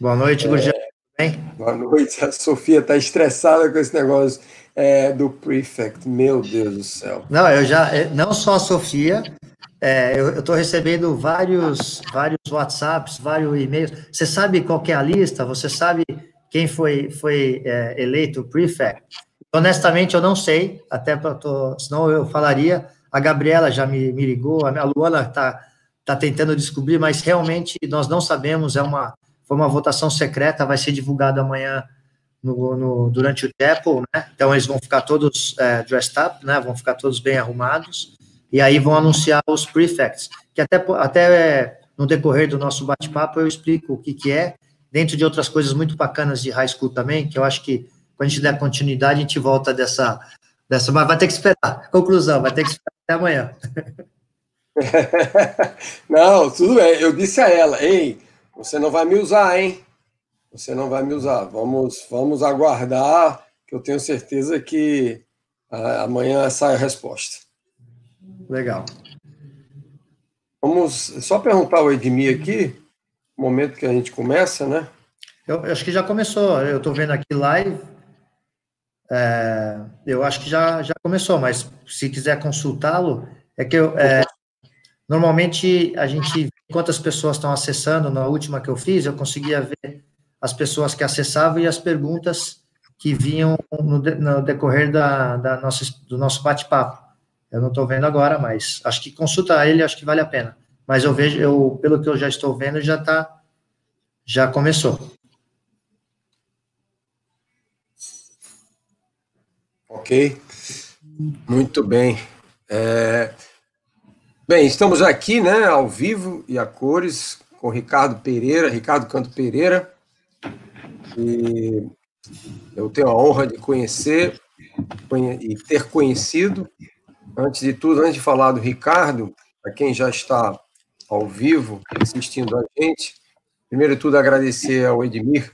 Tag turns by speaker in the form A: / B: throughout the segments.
A: Boa noite, é, Gurgel.
B: Boa noite. A Sofia está estressada com esse negócio é, do prefect. Meu Deus do céu.
A: Não, eu já. É, não só a Sofia, é, eu estou recebendo vários, vários WhatsApps, vários e-mails. Você sabe qual é a lista? Você sabe quem foi, foi é, eleito prefect? Honestamente, eu não sei, até para senão eu falaria. A Gabriela já me, me ligou, a Luana está tá tentando descobrir, mas realmente nós não sabemos. É uma, foi uma votação secreta, vai ser divulgado amanhã no, no, durante o Apple, né? Então eles vão ficar todos é, dressed up, né? Vão ficar todos bem arrumados e aí vão anunciar os prefects, que até, até no decorrer do nosso bate-papo eu explico o que, que é, dentro de outras coisas muito bacanas de high school também, que eu acho que quando a gente der continuidade, a gente volta dessa, dessa mas vai ter que esperar. Conclusão, vai ter que esperar até amanhã.
B: não, tudo bem. Eu disse a ela, ei, você não vai me usar, hein? Você não vai me usar. Vamos, vamos aguardar, que eu tenho certeza que uh, amanhã sai a resposta.
A: Legal.
B: Vamos só perguntar ao Edmir aqui, no momento que a gente começa, né?
A: Eu, eu acho que já começou. Eu estou vendo aqui live. É, eu acho que já, já começou, mas se quiser consultá-lo, é que eu, é, normalmente a gente quantas pessoas estão acessando. Na última que eu fiz, eu conseguia ver as pessoas que acessavam e as perguntas que vinham no, no decorrer da, da nossa, do nosso bate-papo. Eu não estou vendo agora, mas acho que consulta ele, acho que vale a pena. Mas eu vejo, eu, pelo que eu já estou vendo, já tá, já começou.
B: Ok, muito bem. É... Bem, estamos aqui, né, ao vivo e a cores, com Ricardo Pereira, Ricardo Canto Pereira, e eu tenho a honra de conhecer e ter conhecido Antes de tudo, antes de falar do Ricardo, para quem já está ao vivo assistindo a gente, primeiro de tudo agradecer ao Edmir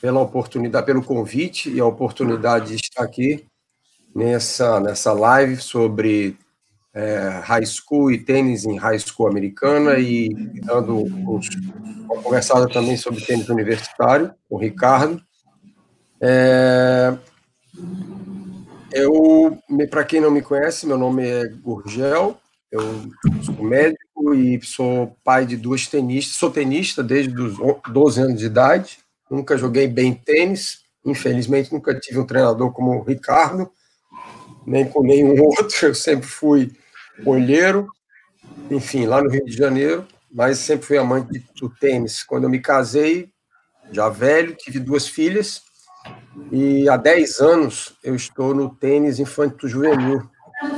B: pela oportunidade, pelo convite e a oportunidade de estar aqui nessa, nessa live sobre é, high school e tênis em high school americana e dando uma conversada também sobre tênis universitário com o Ricardo. É, eu, para quem não me conhece, meu nome é Gurgel, eu sou médico e sou pai de duas tenistas. Sou tenista desde os 12 anos de idade. Nunca joguei bem tênis. Infelizmente, nunca tive um treinador como o Ricardo, nem com nenhum outro. Eu sempre fui olheiro, enfim, lá no Rio de Janeiro, mas sempre fui amante do tênis. Quando eu me casei, já velho, tive duas filhas e há 10 anos eu estou no tênis infanto-juvenil.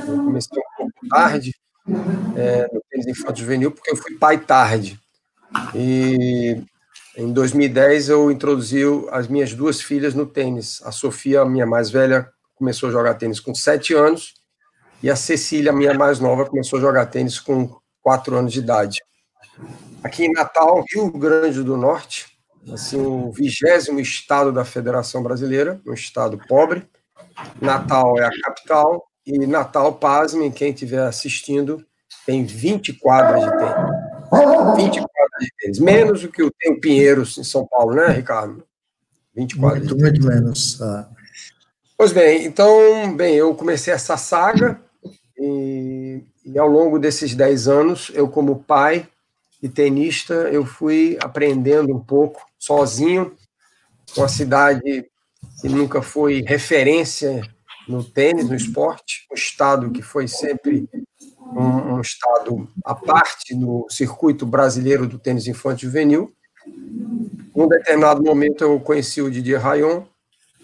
B: Comecei um pouco tarde é, no tênis infanto-juvenil, porque eu fui pai tarde. E em 2010 eu introduzi as minhas duas filhas no tênis. A Sofia, minha mais velha, começou a jogar tênis com 7 anos, e a Cecília, minha mais nova, começou a jogar tênis com 4 anos de idade. Aqui em Natal, Rio Grande do Norte, assim, o vigésimo estado da Federação Brasileira, um estado pobre. Natal é a capital, e Natal, pasmem, quem estiver assistindo, tem 20 quadras de tênis. 20 quadras de tênis, menos do que o tem Pinheiros em São Paulo, né, Ricardo?
A: 20 quadras. Muito, muito menos. Ah.
B: Pois bem, então, bem, eu comecei essa saga e, e ao longo desses 10 anos, eu como pai e tenista, eu fui aprendendo um pouco sozinho, uma cidade que nunca foi referência no tênis, no esporte, um estado que foi sempre um, um estado à parte no circuito brasileiro do tênis infantil juvenil. Num determinado momento eu conheci o Didier Rayon,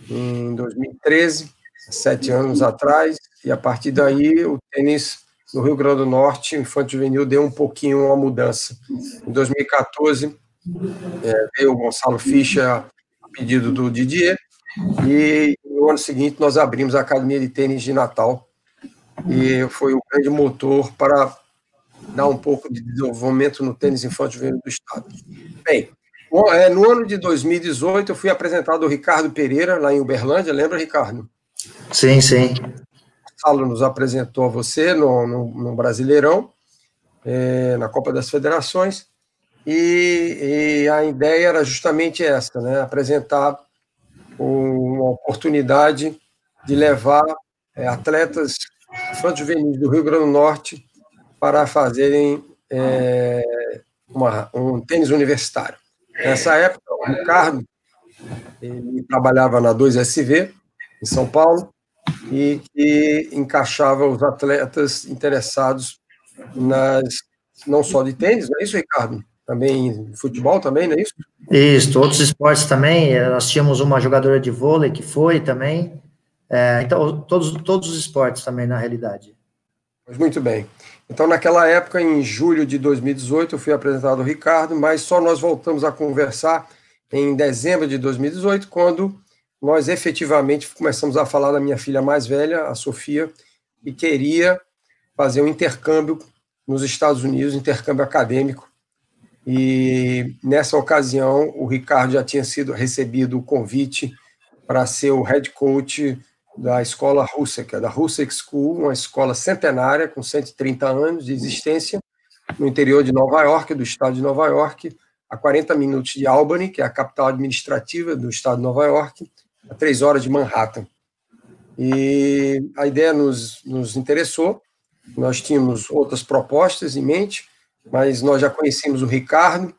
B: em 2013, sete anos atrás, e a partir daí o tênis no Rio Grande do Norte, infantil juvenil deu um pouquinho uma mudança. Em 2014, é, veio o Gonçalo Fischer a pedido do Didier, e no ano seguinte nós abrimos a Academia de Tênis de Natal, e foi o grande motor para dar um pouco de desenvolvimento no tênis infantil do Estado. Bem, é, no ano de 2018 eu fui apresentado ao Ricardo Pereira, lá em Uberlândia, lembra, Ricardo?
A: Sim, sim.
B: O Salo nos apresentou a você no, no, no Brasileirão, é, na Copa das Federações, e, e a ideia era justamente essa, né? apresentar uma oportunidade de levar é, atletas juvenis do Rio Grande do Norte para fazerem é, uma, um tênis universitário. Nessa época, o Ricardo ele trabalhava na 2SV, em São Paulo, e que encaixava os atletas interessados nas não só de tênis, não é isso, Ricardo? Também futebol também, não é isso?
A: Isso, outros esportes também. Eh, nós tínhamos uma jogadora de vôlei que foi também. É, então, todos, todos os esportes também, na realidade.
B: Muito bem. Então, naquela época, em julho de 2018, eu fui apresentado ao Ricardo, mas só nós voltamos a conversar em dezembro de 2018, quando nós efetivamente começamos a falar da minha filha mais velha, a Sofia, e queria fazer um intercâmbio nos Estados Unidos, intercâmbio acadêmico. E nessa ocasião, o Ricardo já tinha sido recebido o convite para ser o head coach da escola Husek, da Husek School, uma escola centenária com 130 anos de existência no interior de Nova York, do estado de Nova York, a 40 minutos de Albany, que é a capital administrativa do estado de Nova York, a três horas de Manhattan. E a ideia nos, nos interessou, nós tínhamos outras propostas em mente, mas nós já conhecíamos o Ricardo,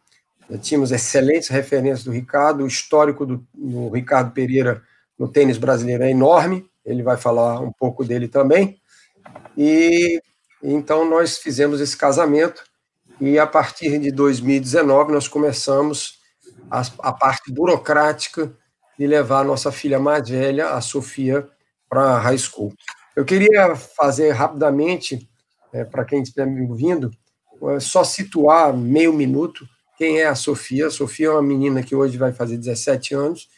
B: já tínhamos excelentes referências do Ricardo, o histórico do, do Ricardo Pereira no tênis brasileiro é enorme, ele vai falar um pouco dele também. E então nós fizemos esse casamento e a partir de 2019 nós começamos a, a parte burocrática de levar a nossa filha mais velha, a Sofia, para a high school. Eu queria fazer rapidamente, é, para quem estiver me ouvindo, é, só situar meio minuto quem é a Sofia. A Sofia é uma menina que hoje vai fazer 17 anos,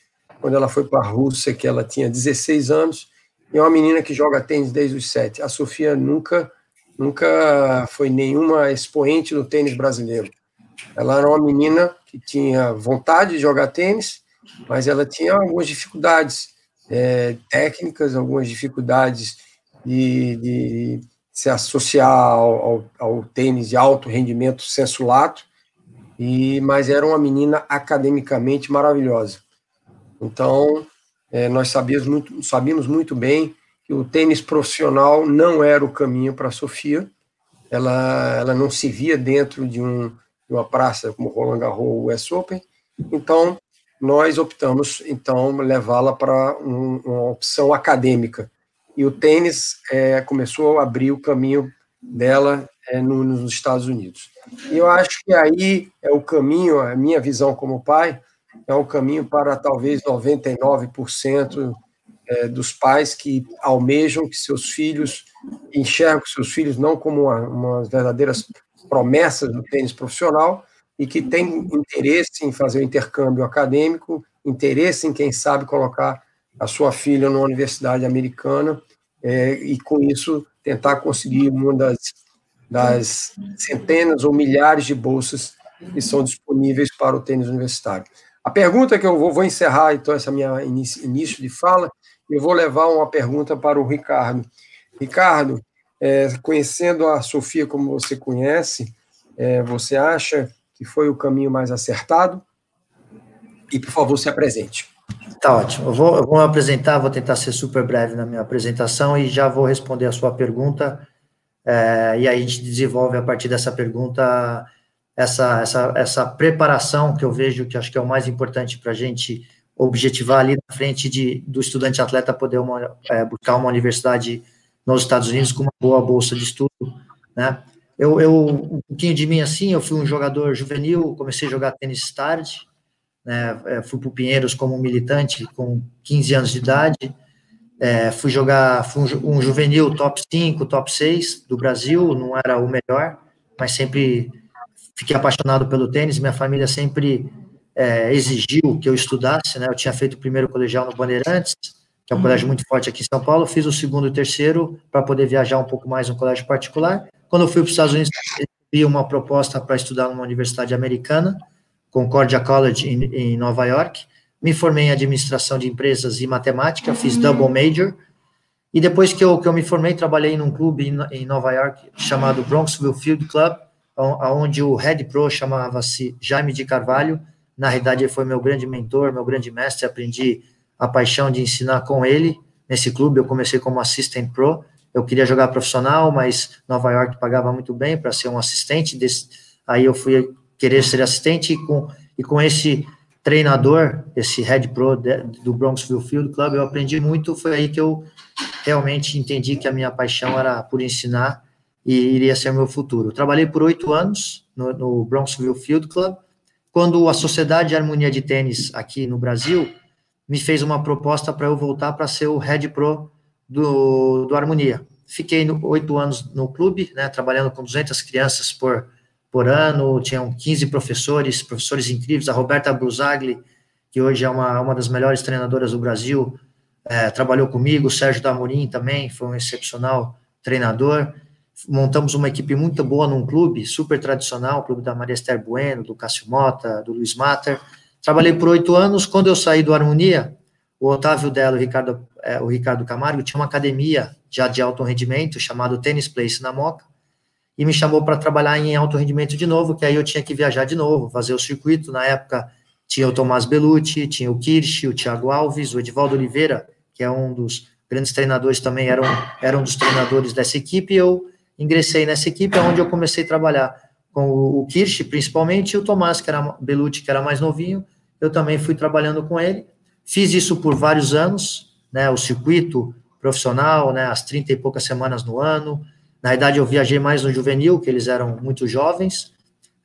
B: quando ela foi para a Rússia, que ela tinha 16 anos, e é uma menina que joga tênis desde os 7. A Sofia nunca, nunca foi nenhuma expoente no tênis brasileiro. Ela era uma menina que tinha vontade de jogar tênis, mas ela tinha algumas dificuldades é, técnicas, algumas dificuldades de, de se associar ao, ao, ao, tênis de alto rendimento senso lato, e, mas era uma menina academicamente maravilhosa. Então, é, nós sabíamos muito, sabíamos muito bem que o tênis profissional não era o caminho para a Sofia. Ela, ela não se via dentro de, um, de uma praça como Roland Garros ou US Open. Então, nós optamos, então, levá-la para um, uma opção acadêmica. E o tênis é, começou a abrir o caminho dela é, no, nos Estados Unidos. E eu acho que aí é o caminho, a minha visão como pai, é um caminho para talvez 99% é, dos pais que almejam que seus filhos enxergam seus filhos não como uma, umas verdadeiras promessas do tênis profissional e que têm interesse em fazer o intercâmbio acadêmico, interesse em, quem sabe, colocar a sua filha numa universidade americana é, e, com isso, tentar conseguir uma das, das centenas ou milhares de bolsas que são disponíveis para o tênis universitário. A pergunta que eu vou, vou encerrar, então, essa minha início, início de fala, eu vou levar uma pergunta para o Ricardo. Ricardo, é, conhecendo a Sofia como você conhece, é, você acha que foi o caminho mais acertado? E, por favor, se apresente.
A: Tá ótimo. Eu vou, eu vou apresentar, vou tentar ser super breve na minha apresentação e já vou responder a sua pergunta. É, e aí a gente desenvolve a partir dessa pergunta essa, essa, essa preparação que eu vejo que acho que é o mais importante para a gente objetivar ali na frente de, do estudante atleta poder uma, é, buscar uma universidade nos Estados Unidos com uma boa bolsa de estudo, né? Eu, eu, um pouquinho de mim assim, eu fui um jogador juvenil, comecei a jogar tênis tarde, né, é, fui para o Pinheiros como militante com 15 anos de idade, é, fui jogar, fui um, um juvenil top 5, top 6 do Brasil, não era o melhor, mas sempre fiquei apaixonado pelo tênis, minha família sempre é, exigiu que eu estudasse, né? Eu tinha feito o primeiro colegial no Bandeirantes, que é um uhum. colégio muito forte aqui em São Paulo, fiz o segundo e o terceiro para poder viajar um pouco mais no colégio particular. Quando eu fui para os Estados Unidos, recebi uma proposta para estudar numa universidade americana, Concordia College, em, em Nova York. Me formei em administração de empresas e matemática, fiz uhum. double major. E depois que eu, que eu me formei, trabalhei num clube em, em Nova York chamado Bronxville Field Club, onde o head pro chamava-se Jaime de Carvalho, na realidade ele foi meu grande mentor, meu grande mestre, aprendi a paixão de ensinar com ele, nesse clube eu comecei como assistant pro, eu queria jogar profissional, mas Nova York pagava muito bem para ser um assistente, desse, aí eu fui querer ser assistente e com, e com esse treinador, esse head pro de, do Bronxville Field Club, eu aprendi muito, foi aí que eu realmente entendi que a minha paixão era por ensinar e iria ser meu futuro. Trabalhei por oito anos no, no Bronxville Field Club, quando a Sociedade de Harmonia de Tênis aqui no Brasil me fez uma proposta para eu voltar para ser o head pro do, do Harmonia. Fiquei oito anos no clube, né, trabalhando com 200 crianças por, por ano, tinham 15 professores, professores incríveis, a Roberta Brusagli, que hoje é uma, uma das melhores treinadoras do Brasil, é, trabalhou comigo, o Sérgio Damorim também, foi um excepcional treinador, montamos uma equipe muito boa num clube, super tradicional, o clube da Maria Esther Bueno, do Cássio Mota, do Luiz Mater, trabalhei por oito anos, quando eu saí do Harmonia, o Otávio Delo, o Ricardo, é, o Ricardo Camargo, tinha uma academia já de alto rendimento, chamado Tennis Place na Moca, e me chamou para trabalhar em alto rendimento de novo, que aí eu tinha que viajar de novo, fazer o circuito, na época tinha o Tomás Belucci, tinha o Kirsch, o Thiago Alves, o Edivaldo Oliveira, que é um dos grandes treinadores também, era um, era um dos treinadores dessa equipe, e eu ingressei nessa equipe, onde eu comecei a trabalhar com o, Kirsch, principalmente, e o Tomás, que era Belucci, que era mais novinho, eu também fui trabalhando com ele, Fiz isso por vários anos, né, o circuito profissional, né, as 30 e poucas semanas no ano. Na verdade, eu viajei mais no juvenil, que eles eram muito jovens.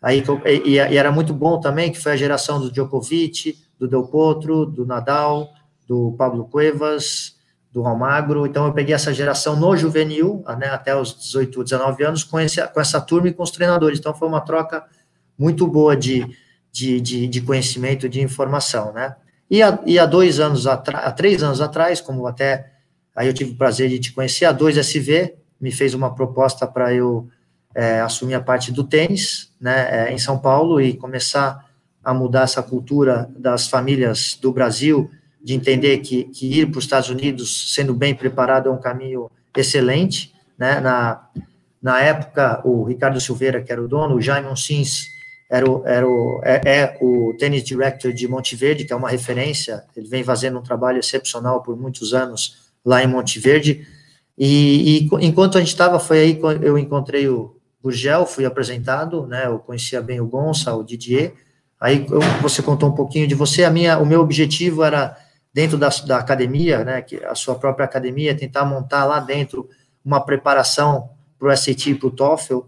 A: Aí, e, e era muito bom também, que foi a geração do Djokovic, do Del Potro, do Nadal, do Pablo Cuevas, do Almagro. Então, eu peguei essa geração no juvenil, né, até os 18, 19 anos, com, esse, com essa turma e com os treinadores. Então, foi uma troca muito boa de, de, de, de conhecimento, de informação, né? E há, e há dois anos atrás, há três anos atrás, como até aí eu tive o prazer de te conhecer, a 2SV me fez uma proposta para eu é, assumir a parte do tênis, né, é, em São Paulo e começar a mudar essa cultura das famílias do Brasil, de entender que, que ir para os Estados Unidos sendo bem preparado é um caminho excelente, né, na, na época, o Ricardo Silveira, que era o dono, o Jaime Sims, era o, era o, é, é o Tennis Director de Monte Verde, que é uma referência, ele vem fazendo um trabalho excepcional por muitos anos lá em Monte Verde, e, e enquanto a gente estava, foi aí que eu encontrei o Gurgel, fui apresentado, né, eu conhecia bem o Gonça, o Didier, aí eu, você contou um pouquinho de você, a minha, o meu objetivo era, dentro da, da academia, né, que a sua própria academia, tentar montar lá dentro uma preparação para o SAT e para o TOEFL,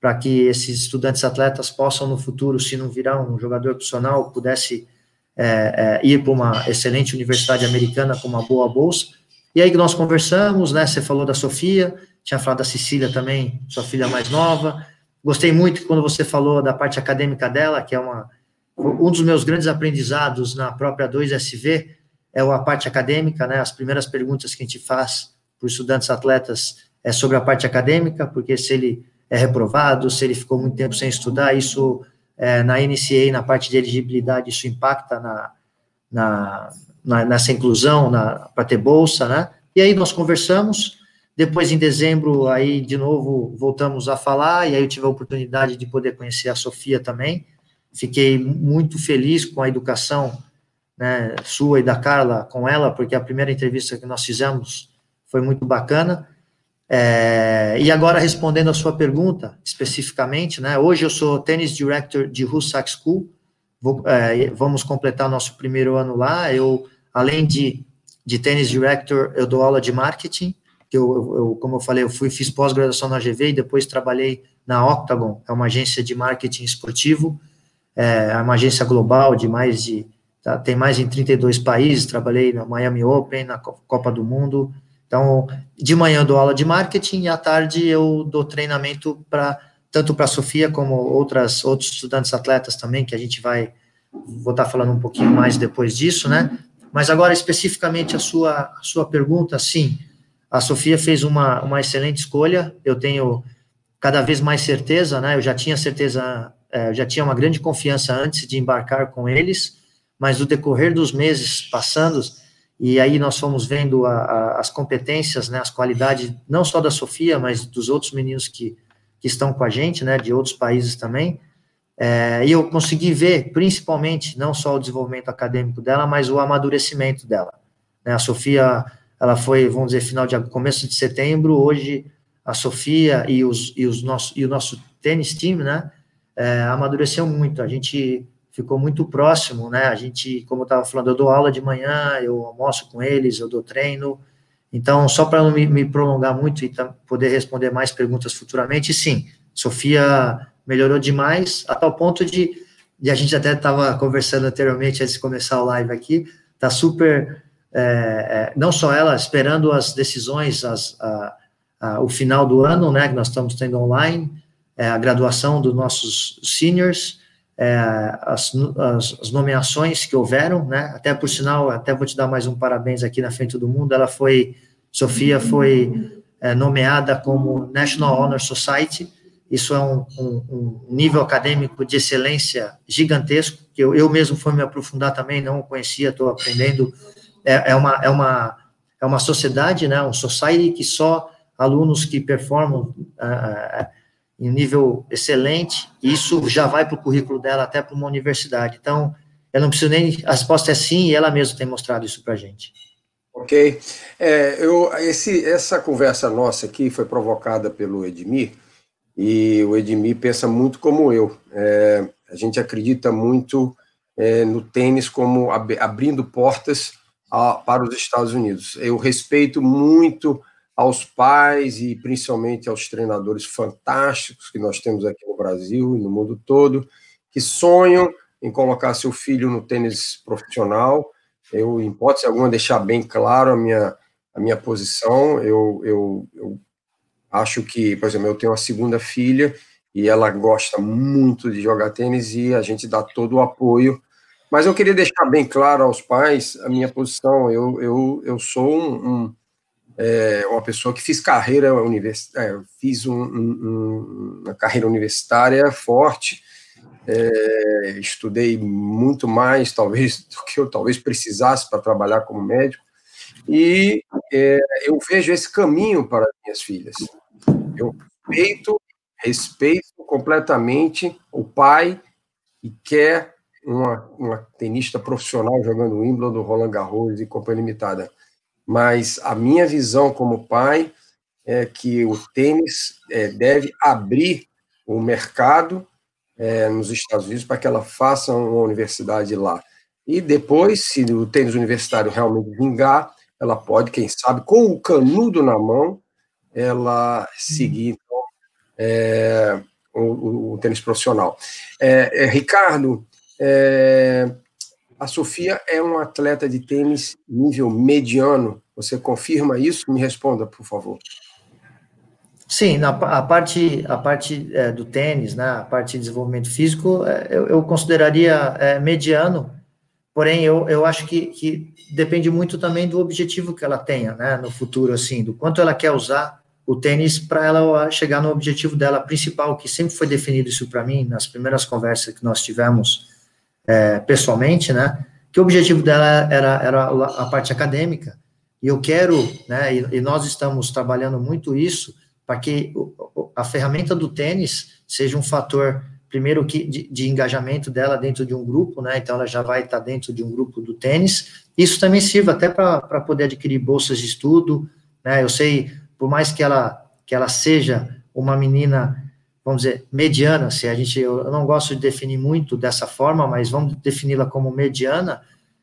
A: para que esses estudantes atletas possam no futuro, se não virar um jogador profissional, pudesse é, é, ir para uma excelente universidade americana com uma boa bolsa. E aí que nós conversamos, né? Você falou da Sofia, tinha falado da Cecília também, sua filha mais nova. Gostei muito quando você falou da parte acadêmica dela, que é uma um dos meus grandes aprendizados na própria 2SV é a parte acadêmica, né? As primeiras perguntas que a gente faz para os estudantes atletas é sobre a parte acadêmica, porque se ele é reprovado, se ele ficou muito tempo sem estudar, isso é, na NCA, na parte de elegibilidade, isso impacta na, na, na nessa inclusão para ter bolsa, né? E aí nós conversamos, depois em dezembro, aí de novo voltamos a falar, e aí eu tive a oportunidade de poder conhecer a Sofia também, fiquei muito feliz com a educação né, sua e da Carla com ela, porque a primeira entrevista que nós fizemos foi muito bacana, é, e agora, respondendo a sua pergunta, especificamente, né, hoje eu sou Tennis Director de Hussack School, vou, é, vamos completar nosso primeiro ano lá, eu, além de, de Tennis Director, eu dou aula de marketing, eu, eu como eu falei, eu fui, fiz pós-graduação na GV e depois trabalhei na Octagon, é uma agência de marketing esportivo, é, é uma agência global de mais de, tá, tem mais de 32 países, trabalhei na Miami Open, na Copa do Mundo, então, de manhã eu dou aula de marketing e à tarde eu dou treinamento para tanto para a Sofia como outras outros estudantes atletas também, que a gente vai vou estar tá falando um pouquinho mais depois disso, né? Mas agora especificamente a sua a sua pergunta, sim, a Sofia fez uma, uma excelente escolha. Eu tenho cada vez mais certeza, né? Eu já tinha certeza, é, eu já tinha uma grande confiança antes de embarcar com eles, mas no decorrer dos meses passando, e aí nós fomos vendo a, a, as competências, né, as qualidades, não só da Sofia, mas dos outros meninos que que estão com a gente, né, de outros países também, é, e eu consegui ver, principalmente, não só o desenvolvimento acadêmico dela, mas o amadurecimento dela. Né? A Sofia, ela foi, vamos dizer, final de começo de setembro, hoje a Sofia e, os, e, os nosso, e o nosso tênis time, né, é, amadureceu muito, a gente ficou muito próximo, né, a gente, como eu estava falando, eu dou aula de manhã, eu almoço com eles, eu dou treino, então, só para não me, me, prolongar muito e poder responder mais perguntas futuramente, sim, Sofia melhorou demais, a tal ponto de, de a gente até estava conversando anteriormente, antes de começar o live aqui, está super, é, é, não só ela, esperando as decisões, as, a, a, o final do ano, né, que nós estamos tendo online, é, a graduação dos nossos seniors, é, as, as, as, nomeações que houveram, né, até por sinal, até vou te dar mais um parabéns aqui na frente do mundo, ela foi, Sofia foi é, nomeada como National Honor Society, isso é um, um, um, nível acadêmico de excelência gigantesco, que eu, eu mesmo fui me aprofundar também, não conhecia, estou aprendendo. É, é, uma, é, uma, é uma sociedade, né, um society que só alunos que performam uh, em nível excelente, isso já vai para o currículo dela, até para uma universidade. Então, eu não preciso nem. A resposta é sim, e ela mesma tem mostrado isso para a gente.
B: Ok. É, eu, esse, essa conversa nossa aqui foi provocada pelo Edmir e o Edmir pensa muito como eu. É, a gente acredita muito é, no tênis como ab abrindo portas a, para os Estados Unidos. Eu respeito muito aos pais e principalmente aos treinadores fantásticos que nós temos aqui no Brasil e no mundo todo, que sonham em colocar seu filho no tênis profissional. Eu, em hipótese alguma, deixar bem claro a minha, a minha posição. Eu, eu, eu Acho que, por exemplo, eu tenho uma segunda filha e ela gosta muito de jogar tênis e a gente dá todo o apoio. Mas eu queria deixar bem claro aos pais a minha posição. Eu, eu, eu sou um, um é, uma pessoa que fiz carreira universitária, é, fiz um, um, uma carreira universitária forte, é, estudei muito mais, talvez, do que eu talvez precisasse para trabalhar como médico, e é, eu vejo esse caminho para minhas filhas. Eu respeito, respeito completamente o pai e quer uma, uma tenista profissional jogando Wimbledon, Roland Garros e Companhia Limitada. Mas a minha visão como pai é que o tênis é, deve abrir o mercado é, nos Estados Unidos para que ela faça uma universidade lá. E depois, se o tênis universitário realmente vingar, ela pode, quem sabe, com o canudo na mão, ela seguir então, é, o, o, tênis profissional. É, é, Ricardo, é, a Sofia é uma atleta de tênis nível mediano. Você confirma isso? Me responda, por favor.
A: Sim, na, a parte, a parte é, do tênis, né, a parte de desenvolvimento físico, é, eu, eu, consideraria é, mediano, porém eu, eu acho que, que depende muito também do objetivo que ela tenha, né, no futuro, assim, do quanto ela quer usar o tênis para ela chegar no objetivo dela principal, que sempre foi definido isso para mim nas primeiras conversas que nós tivemos é, pessoalmente, né, que o objetivo dela era, era a parte acadêmica, e eu quero, né, e, e nós estamos trabalhando muito isso, para que a ferramenta do tênis seja um fator primeiro que de, de, engajamento dela dentro de um grupo, né? Então ela já vai estar dentro de um grupo do tênis. Isso também sirva até para poder adquirir bolsas de estudo, né? Eu sei, por mais que ela que ela seja uma menina, vamos dizer, mediana, se a gente eu não gosto de definir muito dessa forma, mas vamos defini-la como mediana,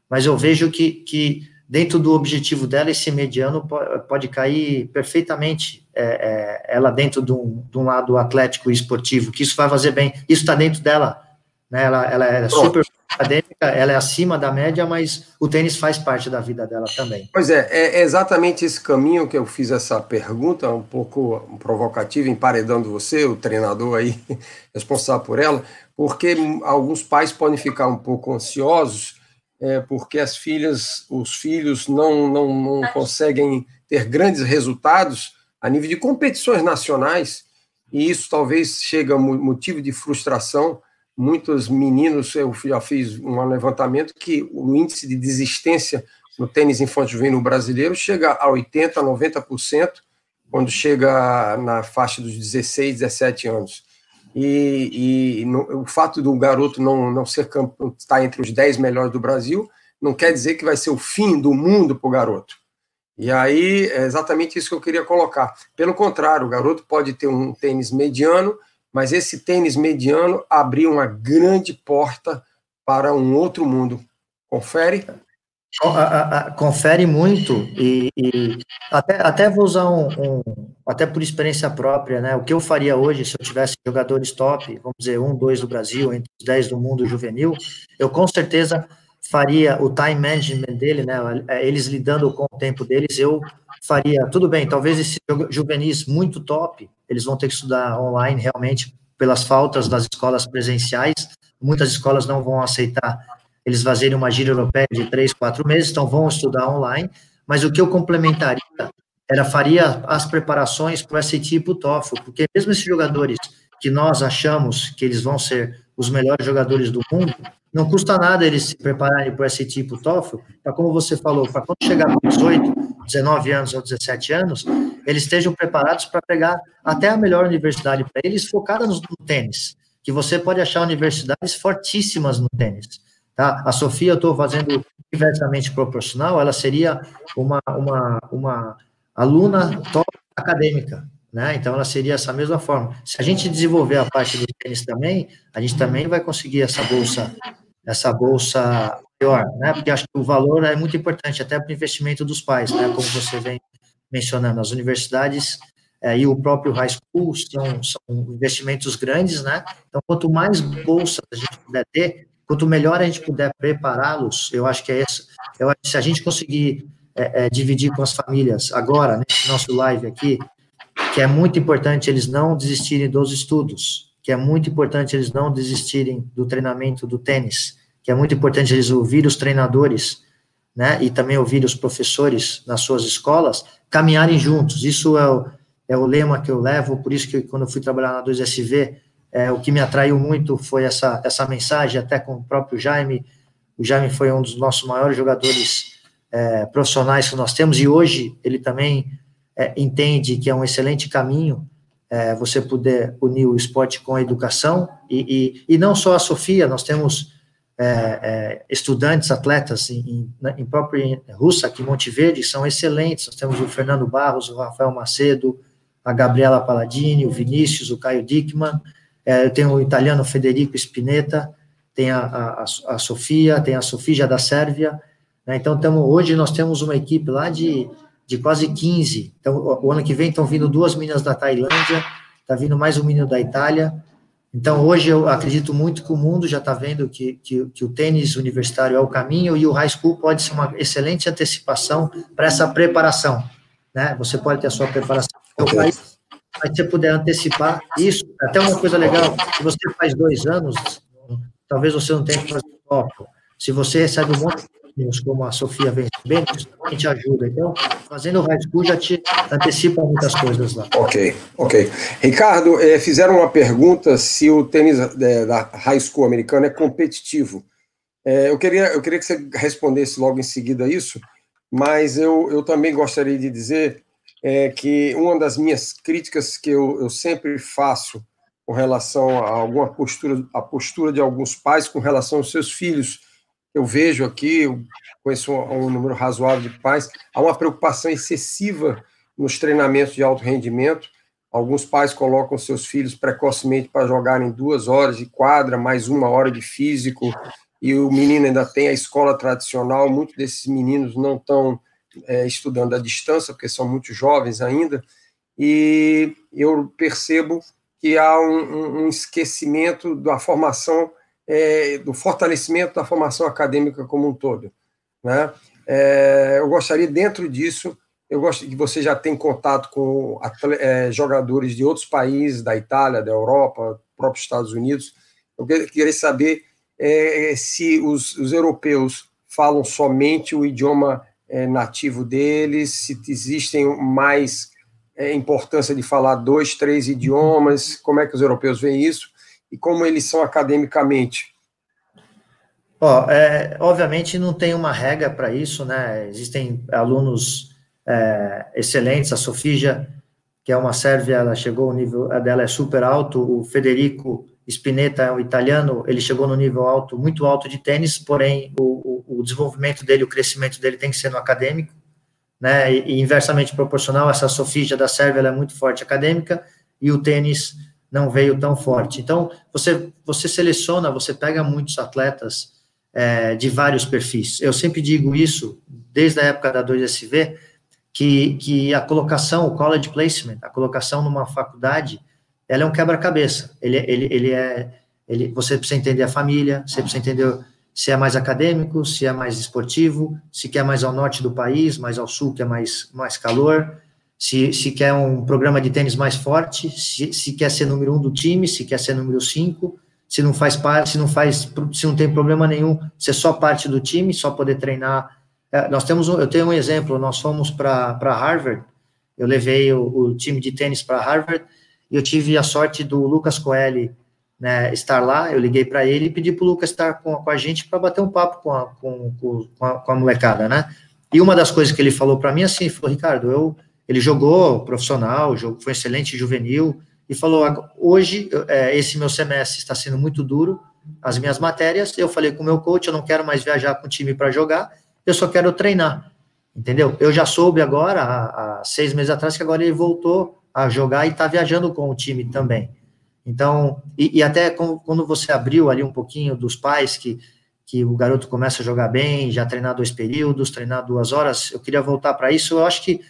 A: mas eu vejo que, que dentro do objetivo dela, esse mediano pode, pode cair perfeitamente é, é, ela dentro de um, de um, lado atlético e esportivo, que isso vai fazer bem. Isso está dentro dela, né? Ela, ela é super acadêmica, ela é acima da média, mas o tênis faz parte da vida dela também.
B: Pois é, é exatamente esse caminho que eu fiz essa pergunta, um pouco provocativa, emparedando você, o treinador aí responsável por ela, porque alguns pais podem ficar um pouco ansiosos é, porque as filhas, os filhos não, não, não conseguem ter grandes resultados a nível de competições nacionais, e isso talvez chega motivo de frustração. Muitos meninos, eu já fiz um levantamento que o índice de desistência no tênis infantil juvenil brasileiro chega a 80%, 90%, quando chega na faixa dos 16, 17 anos. E, e no, o fato do garoto não, não ser estar tá entre os 10 melhores do Brasil não quer dizer que vai ser o fim do mundo para o garoto. E aí é exatamente isso que eu queria colocar. Pelo contrário, o garoto pode ter um tênis mediano, mas esse tênis mediano abriu uma grande porta para um outro mundo. Confere?
A: Confere muito e, e, até, até vou usar um, um, até por experiência própria, né? O que eu faria hoje se eu tivesse jogadores top, vamos dizer um, dois do Brasil entre os dez do mundo juvenil, eu com certeza faria o time management dele, né? Eles lidando com o tempo deles, eu faria tudo bem. Talvez esses juvenis muito top, eles vão ter que estudar online realmente pelas faltas das escolas presenciais. Muitas escolas não vão aceitar eles fazerem uma gira europeia de três, quatro meses, então vão estudar online. Mas o que eu complementaria era faria as preparações para o SAT e para o TOEFL, porque mesmo esses jogadores que nós achamos que eles vão ser os melhores jogadores do mundo, não custa nada eles se prepararem para o SAT e para o TOEFL, para como você falou, para quando chegar com 18, 19 anos ou 17 anos, eles estejam preparados para pegar até a melhor universidade para eles, focada no tênis, que você pode achar universidades fortíssimas no tênis. Tá? A Sofia, eu estou fazendo inversamente proporcional, ela seria uma, uma, uma aluna top acadêmica, né? Então, ela seria essa mesma forma. Se a gente desenvolver a parte do tênis também, a gente também vai conseguir essa bolsa, essa bolsa maior, né? Porque acho que o valor é muito importante, até para o investimento dos pais, né? Como você vem mencionando, as universidades é, e o próprio high school são, são investimentos grandes, né? Então, quanto mais bolsa a gente puder ter, Quanto melhor a gente puder prepará-los, eu acho que é isso. Eu acho que se a gente conseguir é, é, dividir com as famílias agora, nesse nosso live aqui, que é muito importante eles não desistirem dos estudos, que é muito importante eles não desistirem do treinamento do tênis, que é muito importante eles ouvir os treinadores, né, e também ouvir os professores nas suas escolas, caminharem juntos. Isso é o, é o lema que eu levo, por isso que quando eu fui trabalhar na 2SV, é, o que me atraiu muito foi essa, essa mensagem, até com o próprio Jaime. O Jaime foi um dos nossos maiores jogadores é, profissionais que nós temos, e hoje ele também é, entende que é um excelente caminho é, você poder unir o esporte com a educação, e, e, e não só a Sofia, nós temos é, é, estudantes, atletas em, em, próprio Russa, aqui em Monte Verde, são excelentes, nós temos o Fernando Barros, o Rafael Macedo, a Gabriela Palladini, o Vinícius, o Caio Dickman, é, eu tenho o italiano Federico Spinetta, tem a, a, a Sofia, tem a Sofia da Sérvia, né? então tamo, hoje nós temos uma equipe lá de, de quase 15, então o, o ano que vem estão vindo duas meninas da Tailândia, está vindo mais um menino da Itália, então hoje eu acredito muito que o mundo já está vendo que, que, que o tênis universitário é o caminho e o high school pode ser uma excelente antecipação para essa preparação, né? Você pode ter a sua preparação okay. país, mas se você puder antecipar isso, até uma coisa legal, se você faz dois anos, talvez você não tenha que fazer foco. Se você recebe um monte de prêmios, como a Sofia vem bem, também te ajuda. Então, fazendo o high school já te antecipa muitas coisas lá.
B: Ok, ok. Ricardo, eh, fizeram uma pergunta se o tênis eh, da high school americano é competitivo. Eh, eu, queria, eu queria que você respondesse logo em seguida isso, mas eu, eu também gostaria de dizer é que uma das minhas críticas que eu, eu sempre faço com relação a alguma postura, a postura de alguns pais com relação aos seus filhos, eu vejo aqui, eu conheço um, um número razoável de pais, há uma preocupação excessiva nos treinamentos de alto rendimento. Alguns pais colocam seus filhos precocemente para jogarem duas horas de quadra, mais uma hora de físico, e o menino ainda tem a escola tradicional. Muitos desses meninos não estão é, estudando à distância, porque são muito jovens ainda, e eu percebo que há um, um esquecimento da formação, é, do fortalecimento da formação acadêmica como um todo. Né? É, eu gostaria, dentro disso, eu gosto que você já tem contato com é, jogadores de outros países, da Itália, da Europa, próprios Estados Unidos. Eu queria saber é, se os, os europeus falam somente o idioma é, nativo deles, se existem mais é, importância de falar dois, três idiomas, como é que os europeus veem isso e como eles são academicamente.
A: Ó, é, obviamente não tem uma regra para isso, né? Existem alunos é, excelentes, a Sofia que é uma sérvia, ela chegou, o nível dela é super alto, o Federico Spinetta é um italiano, ele chegou no nível alto, muito alto de tênis, porém o, o, o desenvolvimento dele, o crescimento dele tem que ser no acadêmico, né, e, e inversamente proporcional, essa Sofia da Sérvia, é muito forte acadêmica, e o tênis não veio tão forte. Então, você, você seleciona, você pega muitos atletas é, de vários perfis. Eu sempre digo isso, desde a época da 2SV, que, que a colocação, o college placement, a colocação numa faculdade, ela é um quebra-cabeça. Ele, ele, ele é, ele, você precisa entender a família, você precisa entender se é mais acadêmico, se é mais esportivo, se quer mais ao norte do país, mais ao sul, que é mais, mais calor, se, se quer um programa de tênis mais forte, se, se quer ser número um do time, se quer ser número cinco, se não faz parte, se não faz, se não tem problema nenhum, ser só parte do time, só poder treinar. É, nós temos, um, eu tenho um exemplo, nós fomos para Harvard, eu levei o, o time de tênis para Harvard, e eu tive a sorte do Lucas Coelho né, estar lá, eu liguei para ele e pedi para o Lucas estar com, com a gente para bater um papo com a, com, com, a, com a molecada, né? E uma das coisas que ele falou para mim assim, falou, Ricardo, eu ele jogou profissional, foi excelente juvenil, e falou: hoje, é, esse meu semestre está sendo muito duro, as minhas matérias. Eu falei com o meu coach: eu não quero mais viajar com o time para jogar, eu só quero treinar. Entendeu? Eu já soube agora, há, há seis meses atrás, que agora ele voltou a jogar e está viajando com o time também. Então, e, e até com, quando você abriu ali um pouquinho dos pais que, que o garoto começa a jogar bem, já treinar dois períodos, treinar duas horas, eu queria voltar para isso. Eu acho que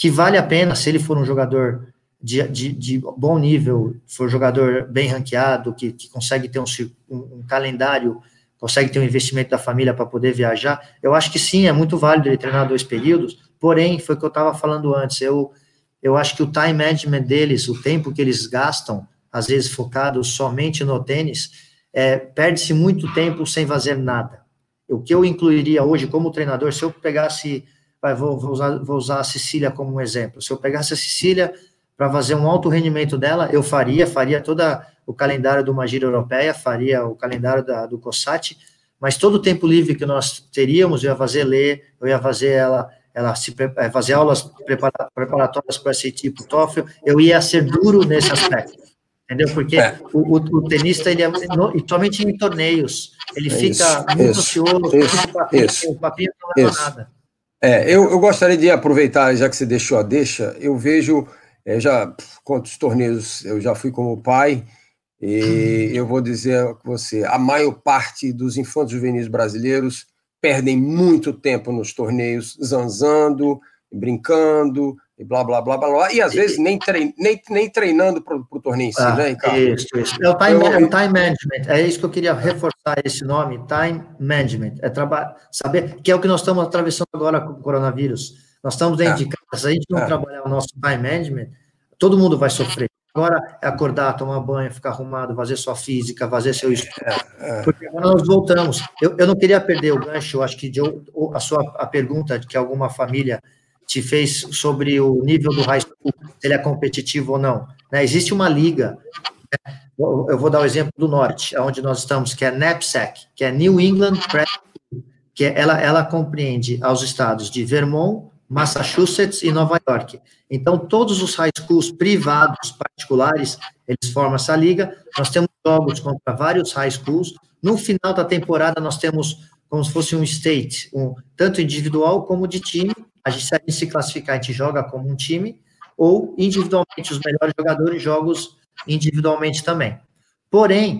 A: que vale a pena, se ele for um jogador de, de, de bom nível, for jogador bem ranqueado, que, que consegue ter um, um, calendário, consegue ter um investimento da família para poder viajar, eu acho que sim, é muito válido ele treinar dois períodos, porém, foi o que eu estava falando antes, eu, eu acho que o time management deles, o tempo que eles gastam, às vezes focados somente no tênis, é, perde-se muito tempo sem fazer nada. O que eu incluiria hoje como treinador, se eu pegasse vai, vou, vou, usar, vou usar a Sicília como um exemplo. Se eu pegasse a Sicília para fazer um alto rendimento dela, eu faria, faria todo o calendário de uma gira europeia, faria o calendário da, do COSAT, mas todo o tempo livre que nós teríamos, eu ia fazer ler, eu ia fazer ela, ela se eh, fazer aulas preparatórias para esse tipo TOEFL, eu ia ser duro nesse aspecto, entendeu? Porque é. o, o, o, tenista, ele é, e somente em torneios, ele é fica isso, muito isso, ansioso, isso, papinho, isso, o papinho não leva nada.
B: É, eu, eu gostaria de aproveitar, já que você deixou a deixa, eu vejo é, já quantos torneios eu já fui como pai, e eu vou dizer a você, a maior parte dos infantos juvenis brasileiros perdem muito tempo nos torneios zanzando, brincando, e blá, blá, blá, blá, blá, e às vezes nem, trein, nem, nem treinando para o torneio em si, ah, né, Ricardo?
A: Isso, isso. É o time, é o time management, é isso que eu queria reforçar esse nome, time management, é trabalhar, saber, que é o que nós estamos atravessando agora com o coronavírus. Nós estamos dentro é. de casa, se a gente não é. trabalhar o nosso time management, todo mundo vai sofrer. Agora é acordar, tomar banho, ficar arrumado, fazer sua física, fazer seu estudo. É, é. Porque agora nós voltamos. Eu, eu não queria perder o gancho, acho que de, a sua a pergunta de que alguma família te fez sobre o nível do high school, se ele é competitivo ou não. Né? Existe uma liga, né? eu vou dar o exemplo do norte, onde nós estamos, que é NAPSAC, que é New England Prep, que é, ela, ela compreende aos estados de Vermont, Massachusetts e Nova York. Então, todos os high schools privados, particulares, eles formam essa liga. Nós temos jogos contra vários high schools. No final da temporada, nós temos como se fosse um state, um, tanto individual como de time, a gente, se a gente se classificar, a gente joga como um time, ou individualmente, os melhores jogadores jogos individualmente também. Porém,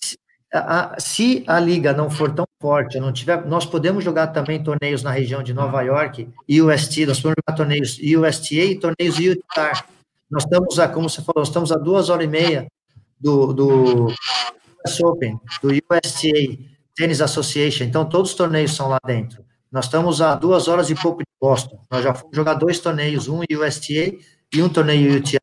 A: se a, se a liga não for tão forte, não tiver, nós podemos jogar também torneios na região de Nova York, UST, nós podemos jogar torneios USTA e torneios Utah. Nós estamos a, como você falou, nós estamos a duas horas e meia do, do US Open, do USTA, Tennis Association, então todos os torneios são lá dentro. Nós estamos a duas horas e pouco de Boston. Nós já fomos jogar dois torneios, um USTA e um torneio UTI.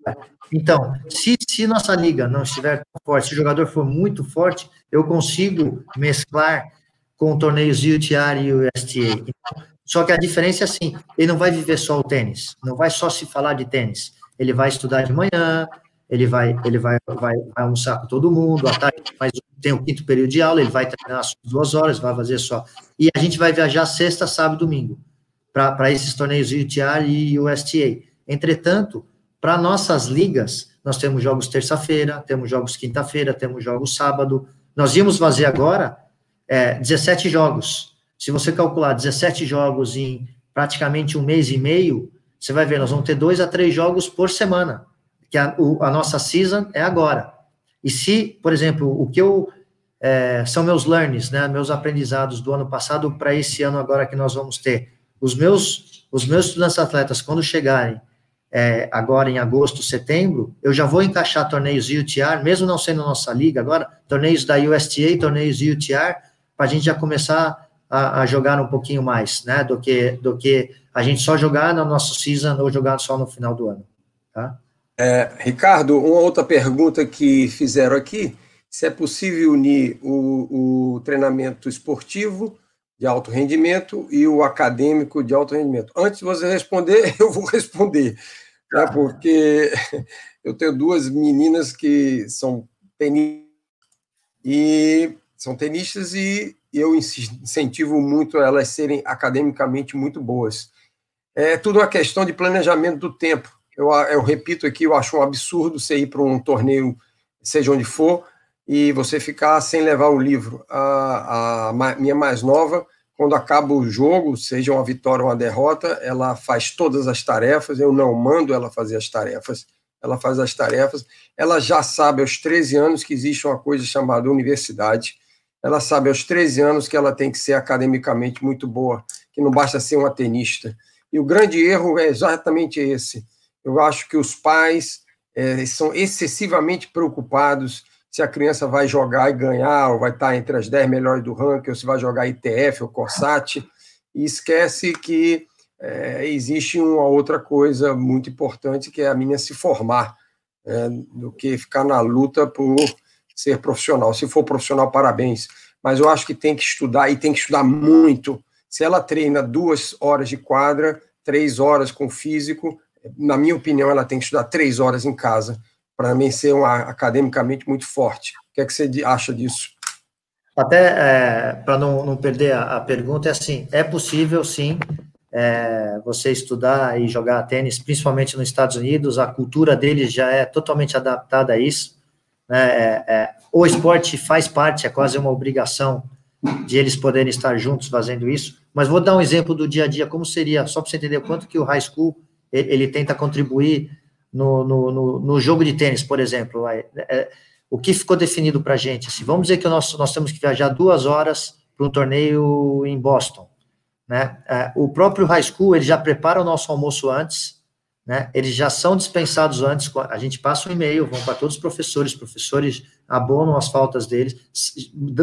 A: Então, se, se nossa liga não estiver tão forte, se o jogador for muito forte, eu consigo mesclar com torneios UTI e USTA. Então, só que a diferença é assim, ele não vai viver só o tênis, não vai só se falar de tênis. Ele vai estudar de manhã, ele vai, ele vai, vai, vai almoçar com todo mundo, à tarde tem o quinto período de aula, ele vai treinar as duas horas, vai fazer só. E a gente vai viajar sexta, sábado domingo para esses torneios UTR e USTA. Entretanto, Para nossas ligas, nós temos jogos terça-feira, temos jogos quinta-feira, temos jogos sábado. Nós íamos fazer agora é, 17 jogos. Se você calcular 17 jogos em praticamente um mês e meio, você vai ver, nós vamos ter dois a três jogos por semana, que a, o, a nossa season é agora. E se, por exemplo, o que eu é, são meus learnings, né, meus aprendizados do ano passado para esse ano agora que nós vamos ter. Os meus, os meus estudantes atletas, quando chegarem é, agora em agosto, setembro, eu já vou encaixar torneios UTR, mesmo não sendo nossa liga agora, torneios da USTA, torneios UTR, para a gente já começar a, a, jogar um pouquinho mais, né, do que, do que a gente só jogar no nosso season ou jogar só no final do ano, tá?
B: É, Ricardo, uma outra pergunta que fizeram aqui, se é possível unir o, o treinamento esportivo de alto rendimento e o acadêmico de alto rendimento. Antes de você responder, eu vou responder, né, porque eu tenho duas meninas que são tenistas e são tenistas e eu incentivo muito elas serem academicamente muito boas. É tudo uma questão de planejamento do tempo. Eu, eu repito aqui, eu acho um absurdo você ir para um torneio, seja onde for, e você ficar sem levar o livro. A, a minha mais nova, quando acaba o jogo, seja uma vitória ou uma derrota, ela faz todas as tarefas, eu não mando ela fazer as tarefas, ela faz as tarefas. Ela já sabe aos 13 anos que existe uma coisa chamada universidade. Ela sabe aos 13 anos que ela tem que ser academicamente muito boa, que não basta ser uma tenista. E o grande erro é exatamente esse. Eu acho que os pais é, são excessivamente preocupados se a criança vai jogar e ganhar, ou vai estar entre as 10 melhores do ranking, ou se vai jogar ITF ou COSAT, e esquece que é, existe uma outra coisa muito importante, que é a menina se formar, é, do que ficar na luta por ser profissional. Se for profissional, parabéns. Mas eu acho que tem que estudar, e tem que estudar muito. Se ela treina duas horas de quadra, três horas com físico, na minha opinião, ela tem que estudar três horas em casa para ser um, academicamente muito forte. O que é que você acha disso?
A: Até é, para não, não perder a, a, pergunta, é assim: é possível sim é, você estudar e jogar tênis, principalmente nos Estados Unidos, a cultura deles já é totalmente adaptada a isso. Né? É, é o esporte faz parte, é quase uma obrigação de eles poderem estar juntos fazendo isso. Mas vou dar um exemplo do dia a dia, como seria, só para você entender quanto que o high school ele, ele tenta contribuir no, no, no, no jogo de tênis, por exemplo. É, é, o que ficou definido para a gente? Assim, vamos dizer que nós, nós temos que viajar duas horas para um torneio em Boston. Né? É, o próprio high school ele já prepara o nosso almoço antes, né? eles já são dispensados antes, a gente passa um e-mail, vão para todos os professores, professores abonam as faltas deles,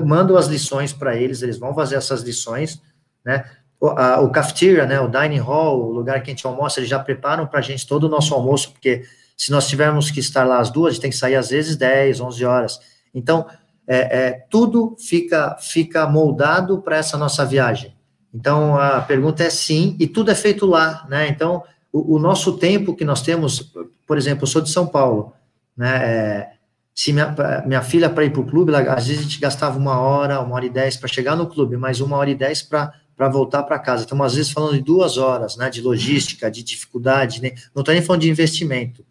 A: mandam as lições para eles, eles vão fazer essas lições, né? O, a, o cafeteria, né, o dining hall, o lugar que a gente almoça, eles já preparam para a gente todo o nosso almoço, porque se nós tivermos que estar lá às duas, a gente tem que sair às vezes 10, 11 horas. Então, é, é tudo fica, fica moldado para essa nossa viagem. Então, a pergunta é sim, e tudo é feito lá, né? Então, o, o nosso tempo que nós temos, por exemplo, eu sou de São Paulo, né? É, se minha, minha filha para ir para o clube, às vezes a gente gastava uma hora, uma hora e dez para chegar no clube, mas uma hora e dez para para voltar para casa. Estamos, às vezes, falando de duas horas, né, de logística, de dificuldade, né? não estou nem falando de investimento,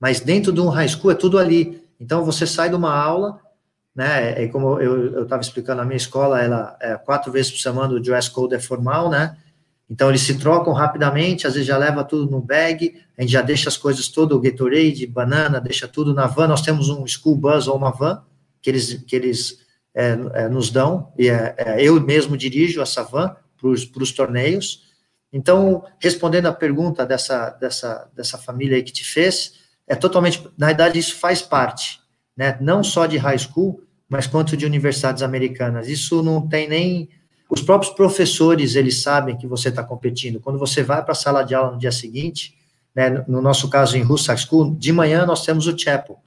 A: mas dentro de um high school é tudo ali. Então, você sai de uma aula, né, é como eu estava explicando, a minha escola, ela é quatro vezes por semana o dress code é formal, né, então eles se trocam rapidamente, às vezes já leva tudo no bag, a gente já deixa as coisas todas, o Gatorade, banana, deixa tudo na van, nós temos um school bus ou uma van, que eles, que eles é, é, nos dão, e é, é eu mesmo dirijo essa van, para os torneios. Então, respondendo à pergunta dessa, dessa, dessa família aí que te fez, é totalmente, na verdade, isso faz parte, né, não só de high school, mas quanto de universidades americanas. Isso não tem nem, os próprios professores, eles sabem que você está competindo. Quando você vai para a sala de aula no dia seguinte, né, no nosso caso em Hussack School, de manhã nós temos o chapel.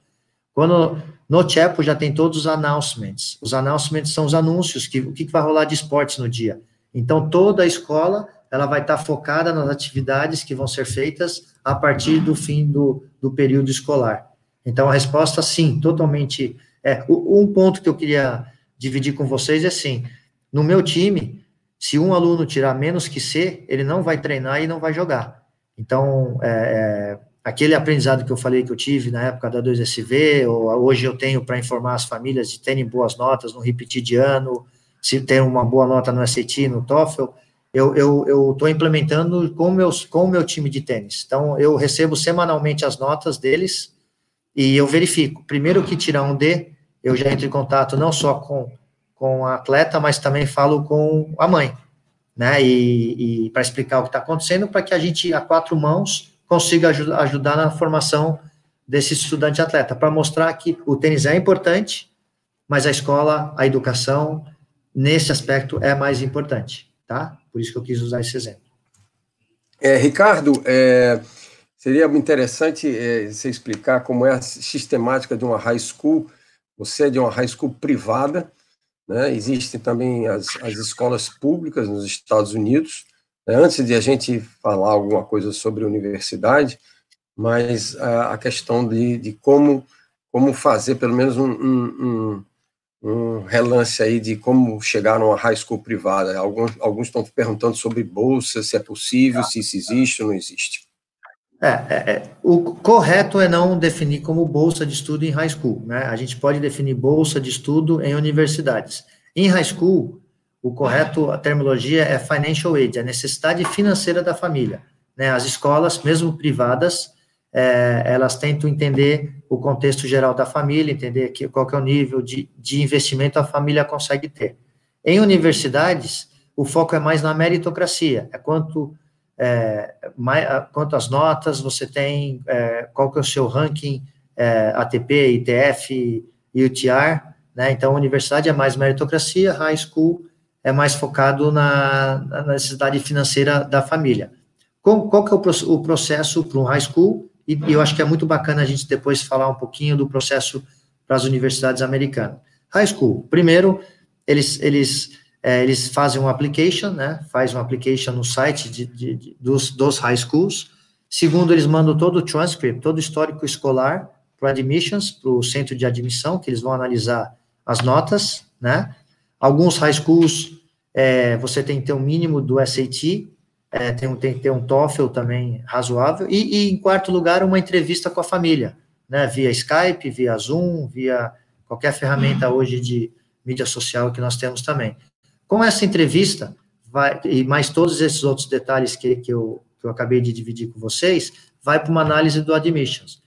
A: Quando no chapel já tem todos os announcements. Os announcements são os anúncios, que, o que vai rolar de esportes no dia. Então, toda a escola ela vai estar focada nas atividades que vão ser feitas a partir do fim do, do período escolar. Então, a resposta, sim, totalmente. É, um ponto que eu queria dividir com vocês é assim: no meu time, se um aluno tirar menos que C, ele não vai treinar e não vai jogar. Então, é, é, aquele aprendizado que eu falei que eu tive na época da 2SV, ou hoje eu tenho para informar as famílias de terem boas notas no repetir de ano, se tem uma boa nota no SAT, no TOEFL, eu estou implementando com, meus, com o meu time de tênis. Então, eu recebo semanalmente as notas deles e eu verifico. Primeiro que tirar um D, eu já entro em contato não só com, com a atleta, mas também falo com a mãe, né? E, e para explicar o que está acontecendo, para que a gente, a quatro mãos, consiga ajudar, ajudar na formação desse estudante atleta, para mostrar que o tênis é importante, mas a escola, a educação, nesse aspecto, é mais importante, tá? Por isso que eu quis usar esse exemplo.
B: É, Ricardo, é, seria interessante é, você explicar como é a sistemática de uma high school. Você é de uma high school privada, né? existem também as, as escolas públicas nos Estados Unidos, antes de a gente falar alguma coisa sobre universidade, mas a, a questão de, de, como, como fazer pelo menos um, um, um, relance aí de como chegar numa high school privada. Alguns, alguns estão perguntando sobre bolsa, se é possível, se isso existe ou não existe.
A: É, é, é, o correto é não definir como bolsa de estudo em high school, né? A gente pode definir bolsa de estudo em universidades. Em high school, o correto, a terminologia é financial aid, a necessidade financeira da família. Né? As escolas, mesmo privadas, é, elas tentam entender o contexto geral da família, entender que, qual que é o nível de, de investimento a família consegue ter. Em universidades, o foco é mais na meritocracia, é quanto, é, mais, quantas notas você tem, é, qual que é o seu ranking é, ATP, ITF UTR, né? Então, a universidade é mais meritocracia, high school é mais focado na, na necessidade financeira da família. Qual que é o, o processo para um high school? E, eu acho que é muito bacana a gente depois falar um pouquinho do processo para as universidades americanas. High school, primeiro, eles, eles, é, eles fazem um application, né, faz um application no site de, de, de, dos, dos high schools. Segundo, eles mandam todo o transcript, todo o histórico escolar para admissions, para o centro de admissão, que eles vão analisar as notas, né, Alguns high schools, é, você tem que ter um mínimo do SAT, é, tem, tem que ter um TOEFL também razoável, e, e, em quarto lugar, uma entrevista com a família, né, via Skype, via Zoom, via qualquer ferramenta hoje de mídia social que nós temos também. Com essa entrevista, vai, e mais todos esses outros detalhes que, que, eu, que eu acabei de dividir com vocês, vai para uma análise do admissions.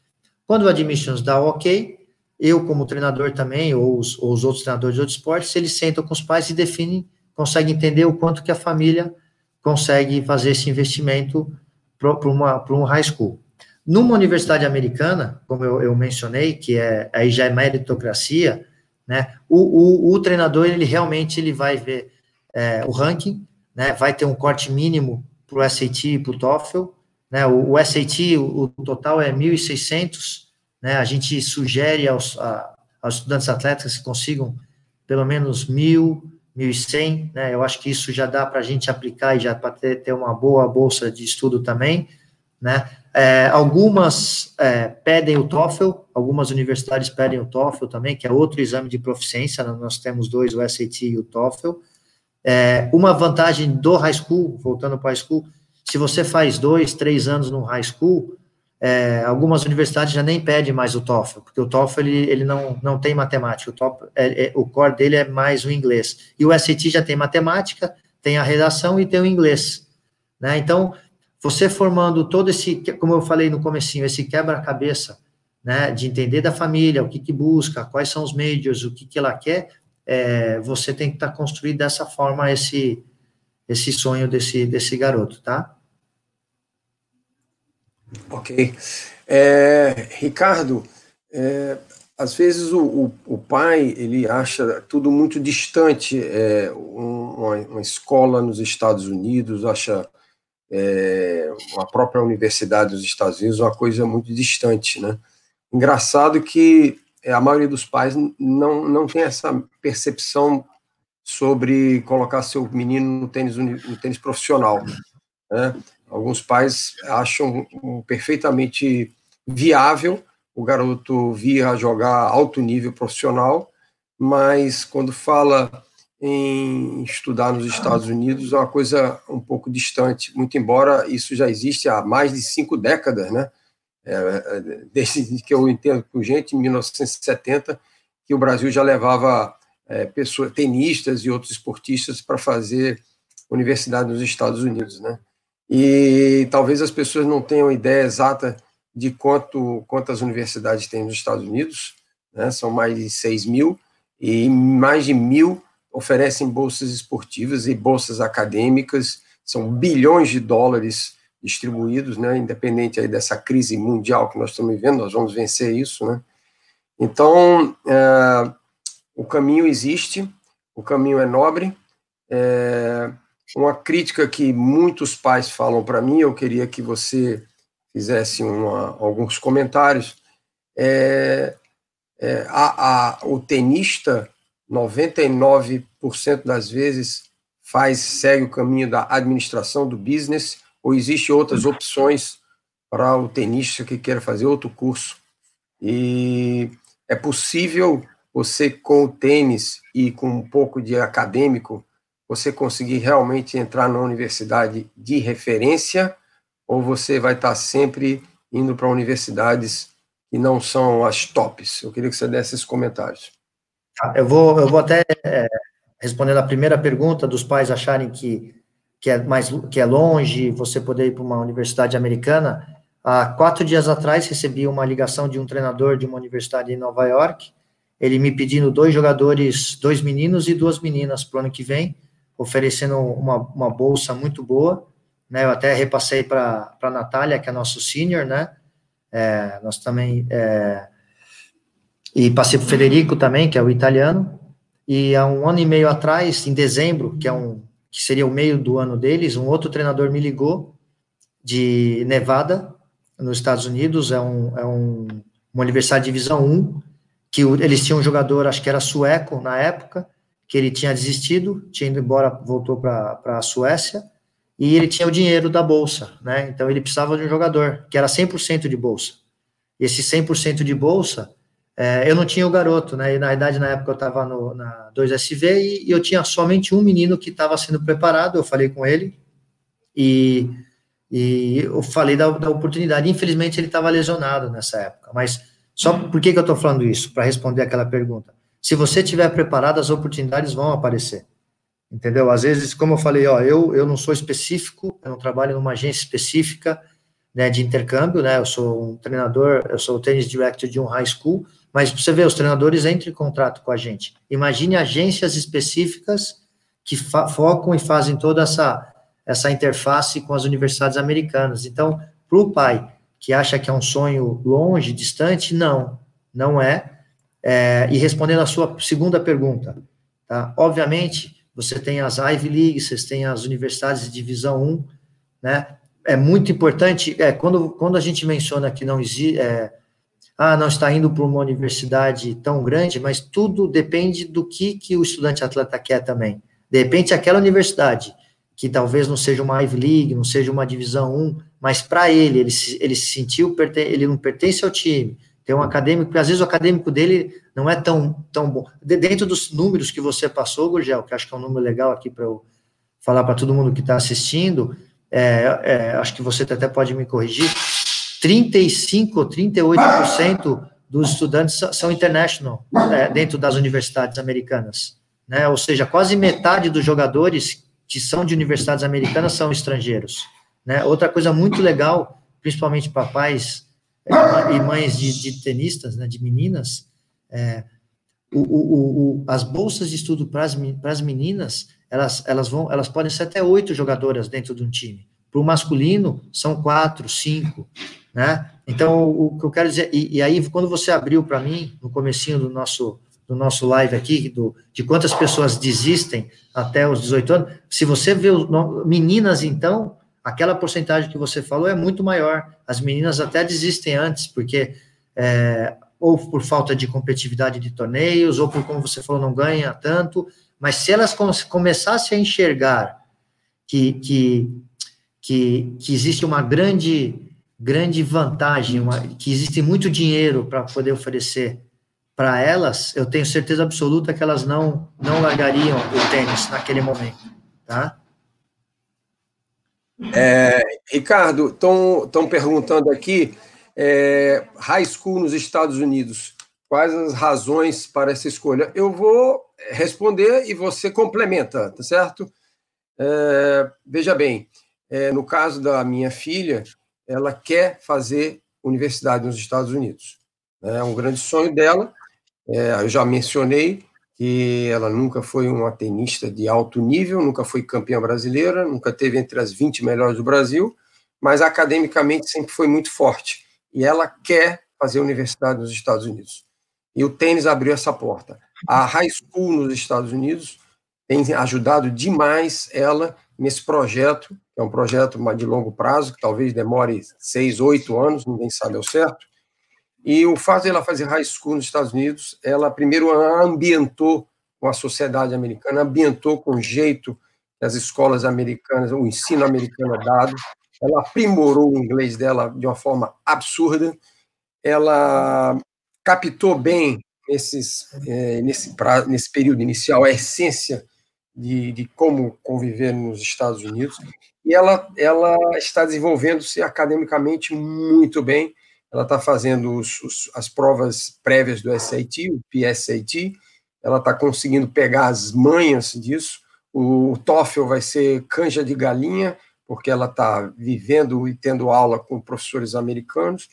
A: Quando o admissions dá ok, eu, como treinador também, ou os, ou os outros treinadores de outros esportes, eles sentam com os pais e definem, conseguem entender o quanto que a família consegue fazer esse investimento para um high school. Numa universidade americana, como eu, eu, mencionei, que é aí já é meritocracia, né? O, o, o treinador ele realmente ele vai ver é, o ranking, né? Vai ter um corte mínimo para o SAT e para o TOEFL, né? O, o SAT o, o total é 1.600 né? A gente sugere aos, a, aos estudantes atletas que consigam pelo menos mil, mil e cem, né? Eu acho que isso já dá para a gente aplicar e já para ter, ter uma boa bolsa de estudo também, né? É, algumas é, pedem o TOEFL, algumas universidades pedem o TOEFL também, que é outro exame de proficiência, né? nós temos dois, o SAT e o TOEFL. É, uma vantagem do high school, voltando para o high school, se você faz dois, três anos no high school, é, algumas universidades já nem pedem mais o TOEFL, porque o TOEFL ele, ele não, não tem matemática, o, TOEFL, é, é, o core dele é mais o inglês. E o SAT já tem matemática, tem a redação e tem o inglês. Né? Então, você formando todo esse, como eu falei no comecinho, esse quebra-cabeça, né, de entender da família, o que, que busca, quais são os majors, o que, que ela quer, é, você tem que estar tá construído dessa forma esse, esse sonho desse, desse garoto, tá?
B: Ok. É, Ricardo, é, às vezes o, o, o, pai ele acha tudo muito distante, é, uma, uma, escola nos Estados Unidos acha é, uma própria universidade nos Estados Unidos uma coisa muito distante, né? Engraçado que a maioria dos pais não, não tem essa percepção sobre colocar seu menino no tênis, no tênis profissional. Né? Alguns pais acham perfeitamente viável o garoto vir a jogar alto nível profissional, mas quando fala em estudar nos Estados Unidos é uma coisa um pouco distante, muito embora isso já existe há mais de cinco décadas, né? é, desde que eu entendo por gente, em 1970, que o Brasil já levava é, pessoas, tenistas e outros esportistas para fazer universidade nos Estados Unidos, né? E talvez as pessoas não tenham ideia exata de quanto quantas universidades tem nos Estados Unidos, né? São mais de 6 mil e mais de mil oferecem bolsas esportivas e bolsas acadêmicas. São bilhões de dólares distribuídos, né? Independente aí dessa crise mundial que nós estamos vivendo, nós vamos vencer isso, né? Então, é, o caminho existe, o caminho é nobre. É, uma crítica que muitos pais falam para mim, eu queria que você fizesse uma, alguns comentários. É, é, a, a, o tenista, 99% das vezes, faz segue o caminho da administração do business, ou existe outras opções para o tenista que queira fazer outro curso. E é possível você, com o tênis e com um pouco de acadêmico, você conseguir realmente entrar na universidade de referência, ou você vai estar sempre indo para universidades que não são as tops? Eu queria que você desse esses comentários.
A: Tá, eu vou, eu vou até é, responder a primeira pergunta dos pais acharem que, que, é mais, que é longe você poder ir para uma universidade americana. Há quatro dias atrás recebi uma ligação de um treinador de uma universidade em Nova York, ele me pedindo dois jogadores, dois meninos e duas meninas para o ano que vem, oferecendo uma, uma bolsa muito boa, né, eu até repassei para a Natália, que é nosso senior, né, é, nós também, é, e passei para o Federico também, que é o italiano, e há um ano e meio atrás, em dezembro, que é um, que seria o meio do ano deles, um outro treinador me ligou, de Nevada, nos Estados Unidos, é, um, é um, uma universidade de divisão 1, que eles tinham um jogador, acho que era sueco na época, que ele tinha desistido, tinha ido embora, voltou para a Suécia, e ele tinha o dinheiro da bolsa, né? Então ele precisava de um jogador, que era 100% de bolsa. Esse 100% de bolsa, é, eu não tinha o garoto, né? E na verdade, na época eu estava na 2SV e, e, eu tinha somente um menino que estava sendo preparado. Eu falei com ele e, e eu falei da, da oportunidade. Infelizmente, ele estava lesionado nessa época, mas só por que, que eu estou falando isso? Para responder aquela pergunta. Se você estiver preparado, as oportunidades vão aparecer. Entendeu? Às vezes, como eu falei, ó, eu, eu não sou específico, eu não trabalho numa agência específica né, de intercâmbio, né? Eu sou um treinador, eu sou o tennis director de um high school, mas você vê, os treinadores entram em contrato com a gente. Imagine agências específicas que focam e fazem toda essa, essa interface com as universidades americanas. Então, para o pai que acha que é um sonho longe, distante, não, não é. É. e respondendo a sua segunda pergunta, tá? Obviamente, você tem as Ivy League, vocês têm as universidades de divisão 1, né? É muito importante, é, quando, quando a gente menciona que não existe, é, ah, não está indo para uma universidade tão grande, mas tudo depende do que, que o estudante atleta quer também. De repente, aquela universidade, que talvez não seja uma Ivy League, não seja uma divisão 1, mas para ele, ele ele se sentiu, ele não pertence ao time, tem um acadêmico, às vezes o acadêmico dele não é tão, tão bom. De, dentro dos números que você passou, Gurgel, que acho que é um número legal aqui para eu falar para todo mundo que está assistindo, é, é, acho que você até pode me corrigir, 35 ou 38% dos estudantes são international é, dentro das universidades americanas, né? Ou seja, quase metade dos jogadores que são de universidades americanas são estrangeiros. Né? Outra coisa muito legal, principalmente para pais e mães de, de, tenistas, né, de meninas, é, o, o, o, as bolsas de estudo para as meninas, elas, elas, vão, elas podem ser até oito jogadoras dentro de um time. Para o masculino, são quatro, cinco, né? Então, o, que eu quero dizer, e, e aí, quando você abriu para mim, no comecinho do nosso, do nosso live aqui, do, de quantas pessoas desistem até os 18 anos, se você vê meninas, então, aquela porcentagem que você falou é muito maior. As meninas até desistem antes, porque é, ou por falta de competitividade de torneios, ou por, como você falou, não ganha tanto, mas se elas começassem a enxergar que, que, que, que existe uma grande, grande vantagem, uma, que existe muito dinheiro para poder oferecer para elas, eu tenho certeza absoluta que elas não, não largariam o tênis naquele momento, tá?
B: É, Ricardo, estão perguntando aqui é, high school nos Estados Unidos. Quais as razões para essa escolha? Eu vou responder e você complementa, tá certo? É, veja bem, é, no caso da minha filha, ela quer fazer universidade nos Estados Unidos. É um grande sonho dela. É, eu já mencionei que ela nunca foi uma tenista de alto nível, nunca foi campeã brasileira, nunca teve entre as 20 melhores do Brasil, mas academicamente sempre foi muito forte. E ela quer fazer universidade nos Estados Unidos. E o tênis abriu essa porta. A high school nos Estados Unidos tem ajudado demais ela nesse projeto, que é um projeto de longo prazo, que talvez demore seis, oito anos, ninguém sabe ao certo. E o fato de ela fazer high school nos Estados Unidos, ela primeiro ambientou com a sociedade americana, ambientou com o jeito que as escolas americanas, o ensino americano é dado, ela aprimorou o inglês dela de uma forma absurda, ela captou bem nesses, é, nesse, pra, nesse período inicial a essência de, de como conviver nos Estados Unidos, e ela, ela está desenvolvendo-se academicamente muito bem, ela está fazendo os, os, as provas prévias do SAT, o PSAT, ela está conseguindo pegar as manhas disso, o TOEFL vai ser canja de galinha, porque ela está vivendo e tendo aula com professores americanos,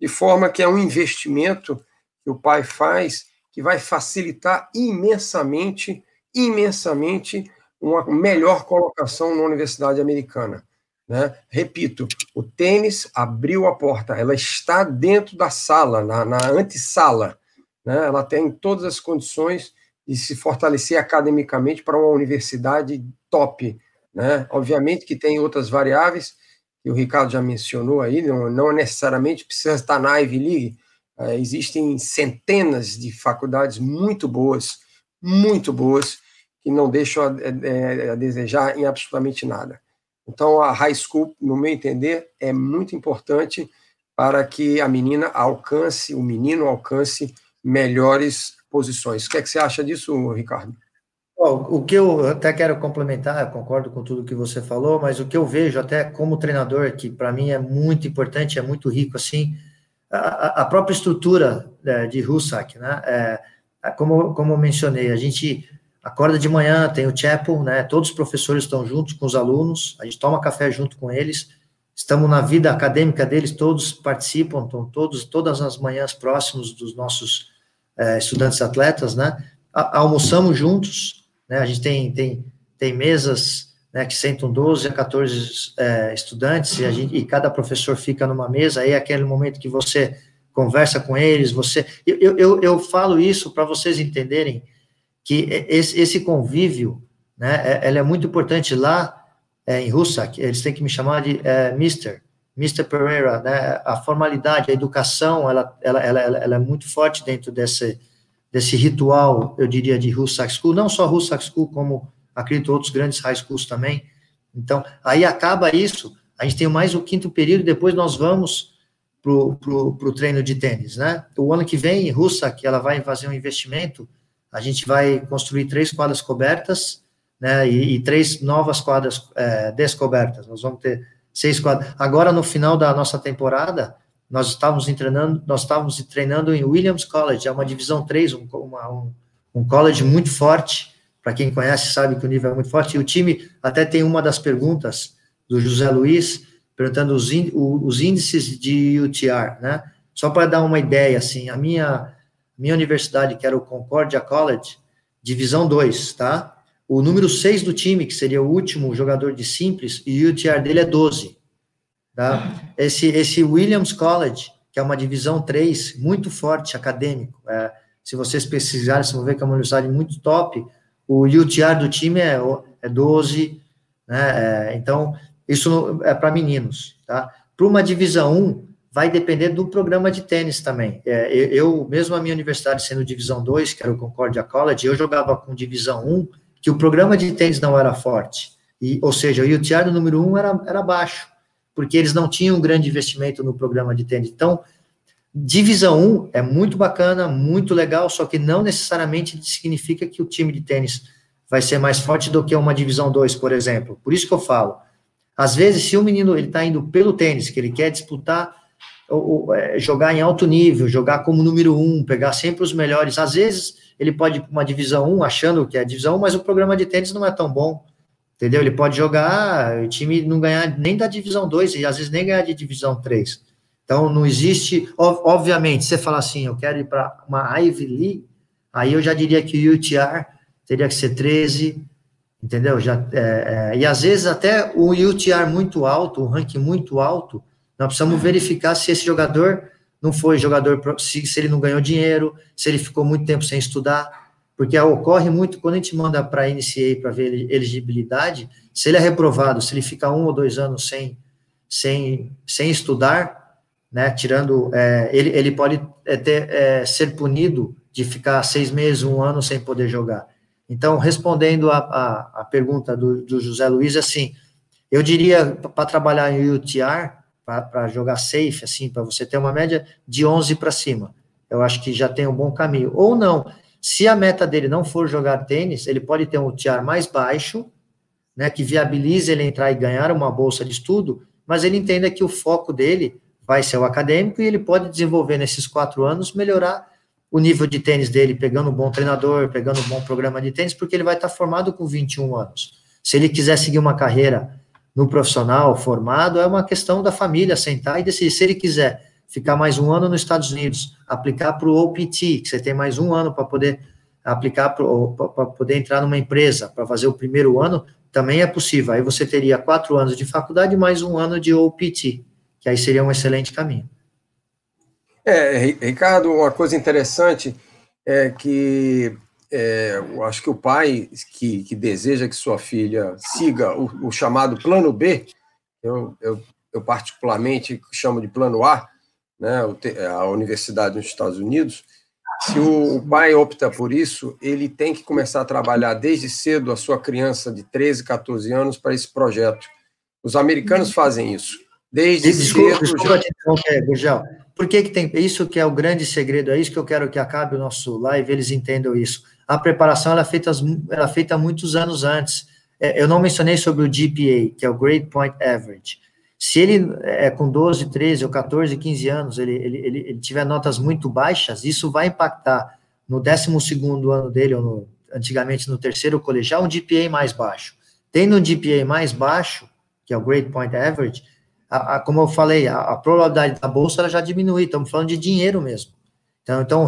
B: de forma que é um investimento que o pai faz que vai facilitar imensamente, imensamente, uma melhor colocação na universidade americana. Né? Repito, o tênis abriu a porta, ela está dentro da sala, na, na antessala. Né? Ela tem todas as condições de se fortalecer academicamente para uma universidade top. Né? Obviamente que tem outras variáveis, que o Ricardo já mencionou aí, não, não necessariamente precisa estar na Ivy League, é, existem centenas de faculdades muito boas, muito boas, que não deixam a, a, é, a, desejar em absolutamente nada. Então, a high school, no meu entender, é muito importante para que a menina alcance, o menino alcance melhores posições. O que, é que você acha disso, Ricardo?
A: o que eu até quero complementar, concordo com tudo que você falou, mas o que eu vejo até como treinador, que para mim é muito importante, é muito rico, assim, a, a própria estrutura é, de Hussack, né? É, é, como, como mencionei, a gente acorda de manhã, tem o chapel, né? Todos os professores estão juntos com os alunos, a gente toma café junto com eles, estamos na vida acadêmica deles, todos participam, estão todos, todas as manhãs próximos dos nossos é, estudantes atletas, né? A, almoçamos juntos, né? A gente tem, tem, tem mesas né, que sentam 12 a 14 é, estudantes e, gente, e, cada professor fica numa mesa, aí é aquele momento que você conversa com eles, você... Eu, eu, eu falo isso para vocês entenderem que esse, esse convívio, né, é, é muito importante lá é, em Russak, eles têm que me chamar de é, Mr., Mr. Pereira, né, a formalidade, a educação, ela, ela, ela, ela é muito forte dentro desse, desse ritual, eu diria, de Russak School, não só Russak School, como acredito outros grandes high schools também. Então, aí acaba isso, a gente tem mais o quinto período, depois nós vamos para o treino de tênis, né? O ano que vem, Russa, que ela vai fazer um investimento, a gente vai construir três quadras cobertas, né? E, e três novas quadras é, descobertas. Nós vamos ter seis quadras. Agora, no final da nossa temporada, nós estávamos treinando, nós estávamos treinando em Williams College, é uma divisão 3, um, uma, um, um college muito forte, para quem conhece, sabe que o nível é muito forte. E o time até tem uma das perguntas do José Luiz, perguntando os, os índices de UTR, né? Só para dar uma ideia, assim, a minha, minha universidade, que era o Concordia College, divisão 2, tá? O número 6 do time, que seria o último jogador de simples, e o UTR dele é 12, tá? Esse, esse Williams College, que é uma divisão 3, muito forte, acadêmico, é, se vocês pesquisarem, vocês vão ver que é uma universidade muito top, o UTR do time é, é 12, né? É, então, isso é para meninos, tá? Para uma divisão 1, vai depender do programa de tênis também. É, eu, mesmo a minha universidade sendo divisão 2, que era o Concordia College, eu jogava com divisão 1, que o programa de tênis não era forte. E, ou seja, o UTR do número 1 era, era baixo, porque eles não tinham um grande investimento no programa de tênis. Então, Divisão 1 é muito bacana, muito legal, só que não necessariamente significa que o time de tênis vai ser mais forte do que uma divisão 2, por exemplo. Por isso que eu falo. Às vezes, se o menino ele está indo pelo tênis, que ele quer disputar jogar em alto nível, jogar como número um, pegar sempre os melhores. Às vezes, ele pode ir para uma divisão 1, achando que é divisão 1, mas o programa de tênis não é tão bom. Entendeu? Ele pode jogar, o time não ganhar nem da divisão 2, e às vezes nem ganhar de divisão 3. Então, não existe. Obviamente, você falar assim, eu quero ir para uma Ivy League, aí eu já diria que o UTR teria que ser 13, entendeu? Já, é, é, e às vezes até o UTR muito alto, o ranking muito alto, nós precisamos verificar se esse jogador não foi jogador, se, se ele não ganhou dinheiro, se ele ficou muito tempo sem estudar, porque ocorre muito quando a gente manda para a NCA para ver elegibilidade, se ele é reprovado, se ele fica um ou dois anos sem, sem, sem estudar, né, tirando, é, ele, ele pode é, ter, é, ser punido de ficar seis meses, um ano sem poder jogar. Então, respondendo a, a, a pergunta do, do, José Luiz, assim, eu diria para trabalhar em UTR, para jogar safe, assim, para você ter uma média de 11 para cima. Eu acho que já tem um bom caminho. Ou não, se a meta dele não for jogar tênis, ele pode ter um UTR mais baixo, né, que viabilize ele entrar e ganhar uma bolsa de estudo, mas ele entenda que o foco dele vai ser o acadêmico e ele pode desenvolver nesses quatro anos, melhorar o nível de tênis dele, pegando um bom treinador, pegando um bom programa de tênis, porque ele vai estar formado com 21 anos. Se ele quiser seguir uma carreira no profissional formado, é uma questão da família sentar e decidir. Se ele quiser ficar mais um ano nos Estados Unidos, aplicar para o OPT, que você tem mais um ano para poder aplicar para poder entrar numa empresa, para fazer o primeiro ano, também é possível. Aí você teria quatro anos de faculdade mais um ano de OPT, que aí seria um excelente caminho.
B: É, Ricardo, uma coisa interessante é que é, eu acho que o pai que, que, deseja que sua filha siga o, o chamado plano B, eu, eu, eu, particularmente chamo de plano A, né, a universidade nos Estados Unidos, se o, o pai opta por isso, ele tem que começar a trabalhar desde cedo a sua criança de 13, 14 anos para esse projeto. Os americanos fazem isso. Desde
A: desculpa, cedo. Desculpa já... Por que, que tem. Isso que é o grande segredo, é isso que eu quero que acabe o nosso live, eles entendam isso. A preparação ela é feita, ela é feita muitos anos antes. É, eu não mencionei sobre o GPA, que é o Grade Point Average. Se ele é com 12, 13 ou 14, 15 anos, ele, ele, ele, ele tiver notas muito baixas, isso vai impactar no 12 ano dele, ou no, antigamente no terceiro colegial, um GPA mais baixo. Tendo um GPA mais baixo, que é o Grade Point Average, a, a, como eu falei, a, a, probabilidade da bolsa ela já diminui, estamos falando de dinheiro mesmo. Então, então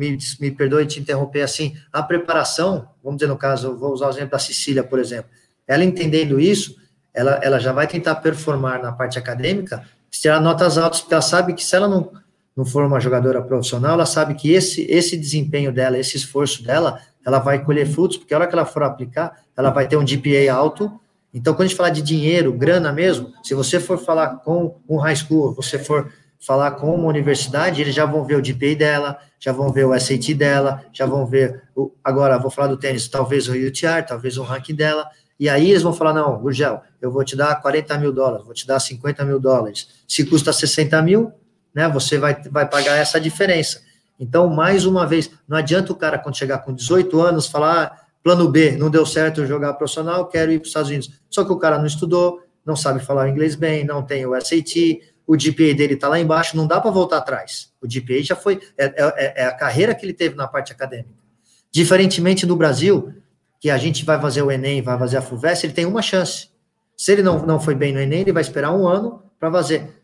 A: me, me perdoe te interromper assim, a preparação, vamos dizer no caso, vou usar o exemplo da Cecília, por exemplo, ela entendendo isso, ela, ela já vai tentar performar na parte acadêmica, tirar notas altas, porque ela sabe que se ela não, não for uma jogadora profissional, ela sabe que esse, esse desempenho dela, esse esforço dela, ela vai colher frutos, porque a hora que ela for aplicar, ela vai ter um GPA alto, então, quando a gente falar de dinheiro, grana mesmo, se você for falar com um high school, você for falar com uma universidade, eles já vão ver o GPA dela, já vão ver o SAT dela, já vão ver, o, agora, vou falar do tênis, talvez o UTR, talvez o ranking dela, e aí eles vão falar, não, Gurgel, eu vou te dar 40 mil dólares, vou te dar 50 mil dólares, se custa 60 mil, né, você vai, vai pagar essa diferença. Então, mais uma vez, não adianta o cara, quando chegar com 18 anos, falar, ah, plano B, não deu certo jogar profissional, quero ir para os Estados Unidos. Só que o cara não estudou, não sabe falar inglês bem, não tem o SAT, o GPA dele está lá embaixo, não dá para voltar atrás. O GPA já foi, é, é, é, a carreira que ele teve na parte acadêmica. Diferentemente do Brasil, que a gente vai fazer o Enem, vai fazer a FUVEST, ele tem uma chance. Se ele não, não foi bem no Enem, ele vai esperar um ano para fazer.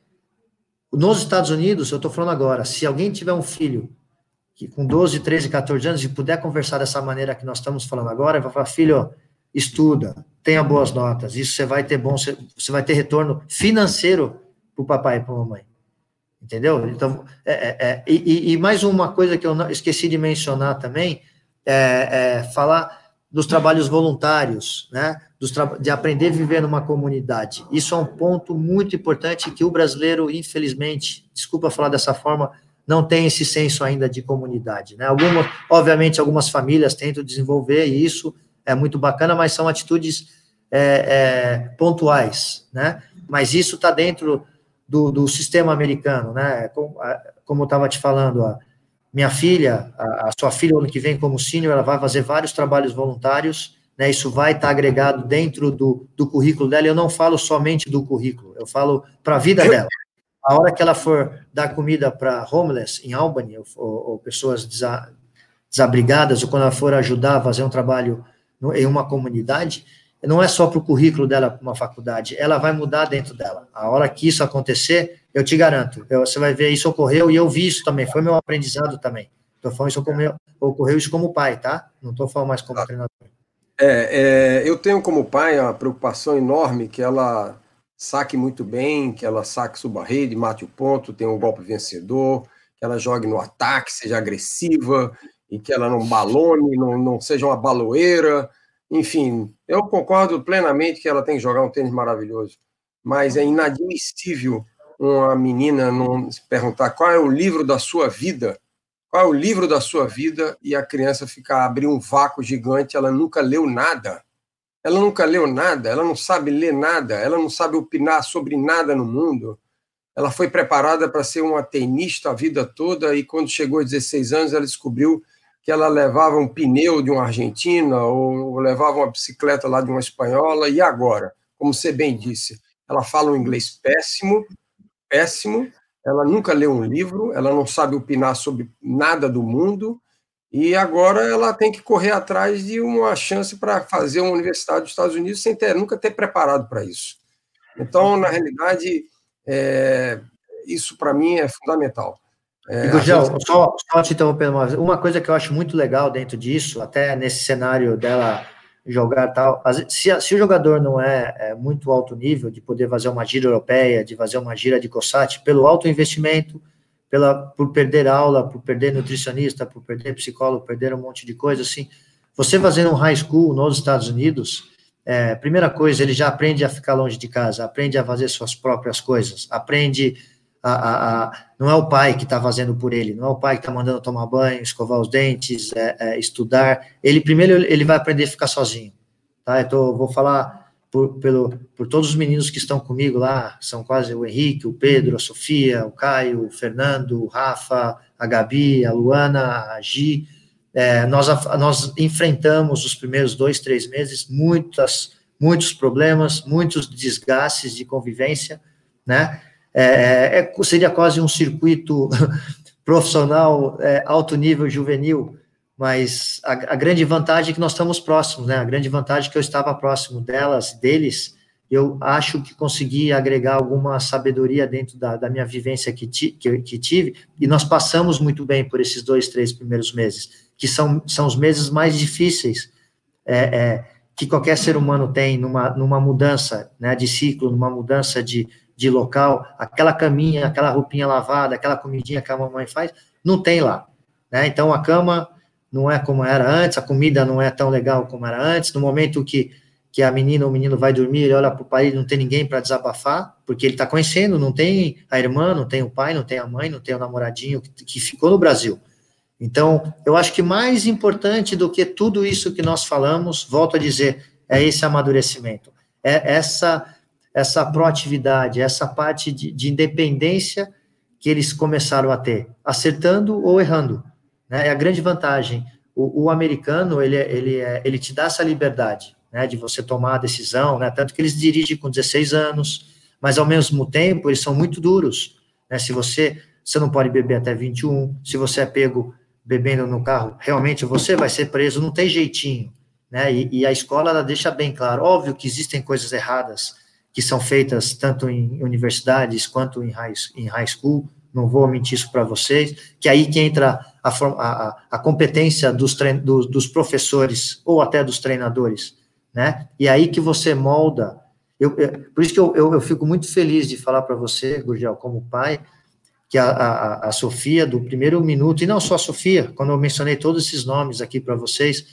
A: Nos Estados Unidos, eu estou falando agora, se alguém tiver um filho que com 12, 13, 14 anos e puder conversar dessa maneira que nós estamos falando agora, vai falar, filho, estuda, tenha boas notas, isso você vai ter bom, você vai ter retorno financeiro para o papai e para a mamãe. Entendeu? Então, é, é, é, e, e, mais uma coisa que eu não, esqueci de mencionar também, é, é falar dos trabalhos voluntários, né? Dos de aprender a viver numa comunidade. Isso é um ponto muito importante que o brasileiro, infelizmente, desculpa falar dessa forma, não tem esse senso ainda de comunidade. Né? Algumas, obviamente, algumas famílias tentam desenvolver isso é muito bacana, mas são atitudes é, é, pontuais, né? Mas isso está dentro do, do, sistema americano, né? Como, eu estava te falando, a minha filha, a, a, sua filha ano que vem como sênior, ela vai fazer vários trabalhos voluntários, né? Isso vai estar tá agregado dentro do, do currículo dela. Eu não falo somente do currículo, eu falo para a vida dela a hora que ela for dar comida para homeless em Albany, ou, ou pessoas desa, desabrigadas, ou quando ela for ajudar a fazer um trabalho em uma comunidade, não é só para o currículo dela para uma faculdade, ela vai mudar dentro dela. A hora que isso acontecer, eu te garanto, eu, você vai ver isso ocorreu, e eu vi isso também, foi meu aprendizado também. Estou falando isso como, ocorreu isso como pai, tá? Não estou falando mais como ah. treinador.
B: É, é, eu tenho como pai uma preocupação enorme que ela saque muito bem, que ela saque sua rede, mate o ponto, tenha um golpe vencedor, que ela jogue no ataque, seja agressiva e que ela não balone, não, não seja uma baloeira. Enfim, eu concordo plenamente que ela tem que jogar um tênis maravilhoso, mas é inadmissível uma menina não se perguntar qual é o livro da sua vida, qual é o livro da sua vida e a criança ficar abrir um vácuo gigante, ela nunca leu nada. Ela nunca leu nada, ela não sabe ler nada, ela não sabe opinar sobre nada no mundo. Ela foi preparada para ser uma tenista a vida toda e quando chegou aos 16 anos ela descobriu que ela levava um pneu de uma argentina ou levava uma bicicleta lá de uma espanhola e agora, como você bem disse, ela fala um inglês péssimo, péssimo, ela nunca leu um livro, ela não sabe opinar sobre nada do mundo, e agora ela tem que correr atrás de uma chance para fazer uma universidade dos Estados Unidos sem ter, nunca ter preparado para isso. Então, na realidade, é, isso para mim é fundamental.
A: É, gente... só, só te interrompendo uma vez, uma coisa que eu acho muito legal dentro disso, até nesse cenário dela jogar tal, se, se o jogador não é, é, muito alto nível, de poder fazer uma gira europeia, de fazer uma gira de COSAT, pelo alto investimento, pela, por perder aula, por perder nutricionista, por perder psicólogo, perder um monte de coisa, assim, você fazendo um high school nos Estados Unidos, é, primeira coisa, ele já aprende a ficar longe de casa, aprende a fazer suas próprias coisas, aprende a, a, a não é o pai que está fazendo por ele, não é o pai que está mandando tomar banho, escovar os dentes, é, é, estudar, ele primeiro ele vai aprender a ficar sozinho, tá, eu tô, vou falar por, pelo, por todos os meninos que estão comigo lá, são quase o Henrique, o Pedro, a Sofia, o Caio, o Fernando, o Rafa, a Gabi, a Luana, a Gi. É, nós, nós enfrentamos os primeiros dois, três meses muitas, muitos problemas, muitos desgastes de convivência, né? É, é, seria quase um circuito profissional é, alto nível juvenil mas a, a, grande vantagem é que nós estamos próximos, né? A grande vantagem é que eu estava próximo delas, deles, eu acho que consegui agregar alguma sabedoria dentro da, da minha vivência que, ti, que, que, tive, e nós passamos muito bem por esses dois, três primeiros meses, que são, são os meses mais difíceis é, é, que qualquer ser humano tem numa, numa mudança né, de ciclo, numa mudança de, de local, aquela caminha, aquela roupinha lavada, aquela comidinha que a mamãe faz, não tem lá. Né? Então, a cama não é como era antes, a comida não é tão legal como era antes. No momento que, que a menina ou o menino vai dormir, ele olha para o pai, não tem ninguém para desabafar, porque ele está conhecendo, não tem a irmã, não tem o pai, não tem a mãe, não tem o namoradinho que, que ficou no Brasil. Então, eu acho que mais importante do que tudo isso que nós falamos, volto a dizer, é esse amadurecimento, é essa essa proatividade, essa parte de, de independência que eles começaram a ter, acertando ou errando. Né? É a grande vantagem. O, o americano, ele, é, ele, é, ele te dá essa liberdade, né, de você tomar a decisão, né, tanto que eles dirigem com 16 anos, mas ao mesmo tempo eles são muito duros, né, se você, você não pode beber até 21, se você é pego bebendo no carro, realmente você vai ser preso, não tem jeitinho, né, e, e a escola, ela deixa bem claro, óbvio que existem coisas erradas que são feitas tanto em universidades quanto em high, em high school, não vou mentir isso para vocês, que aí que entra a, a, a competência dos, trein, dos, dos, professores ou até dos treinadores, né? E é aí que você molda. Eu, eu por isso que eu, eu, eu, fico muito feliz de falar para você, Gurgel, como pai, que a, a, a, Sofia, do primeiro minuto, e não só a Sofia, quando eu mencionei todos esses nomes aqui para vocês,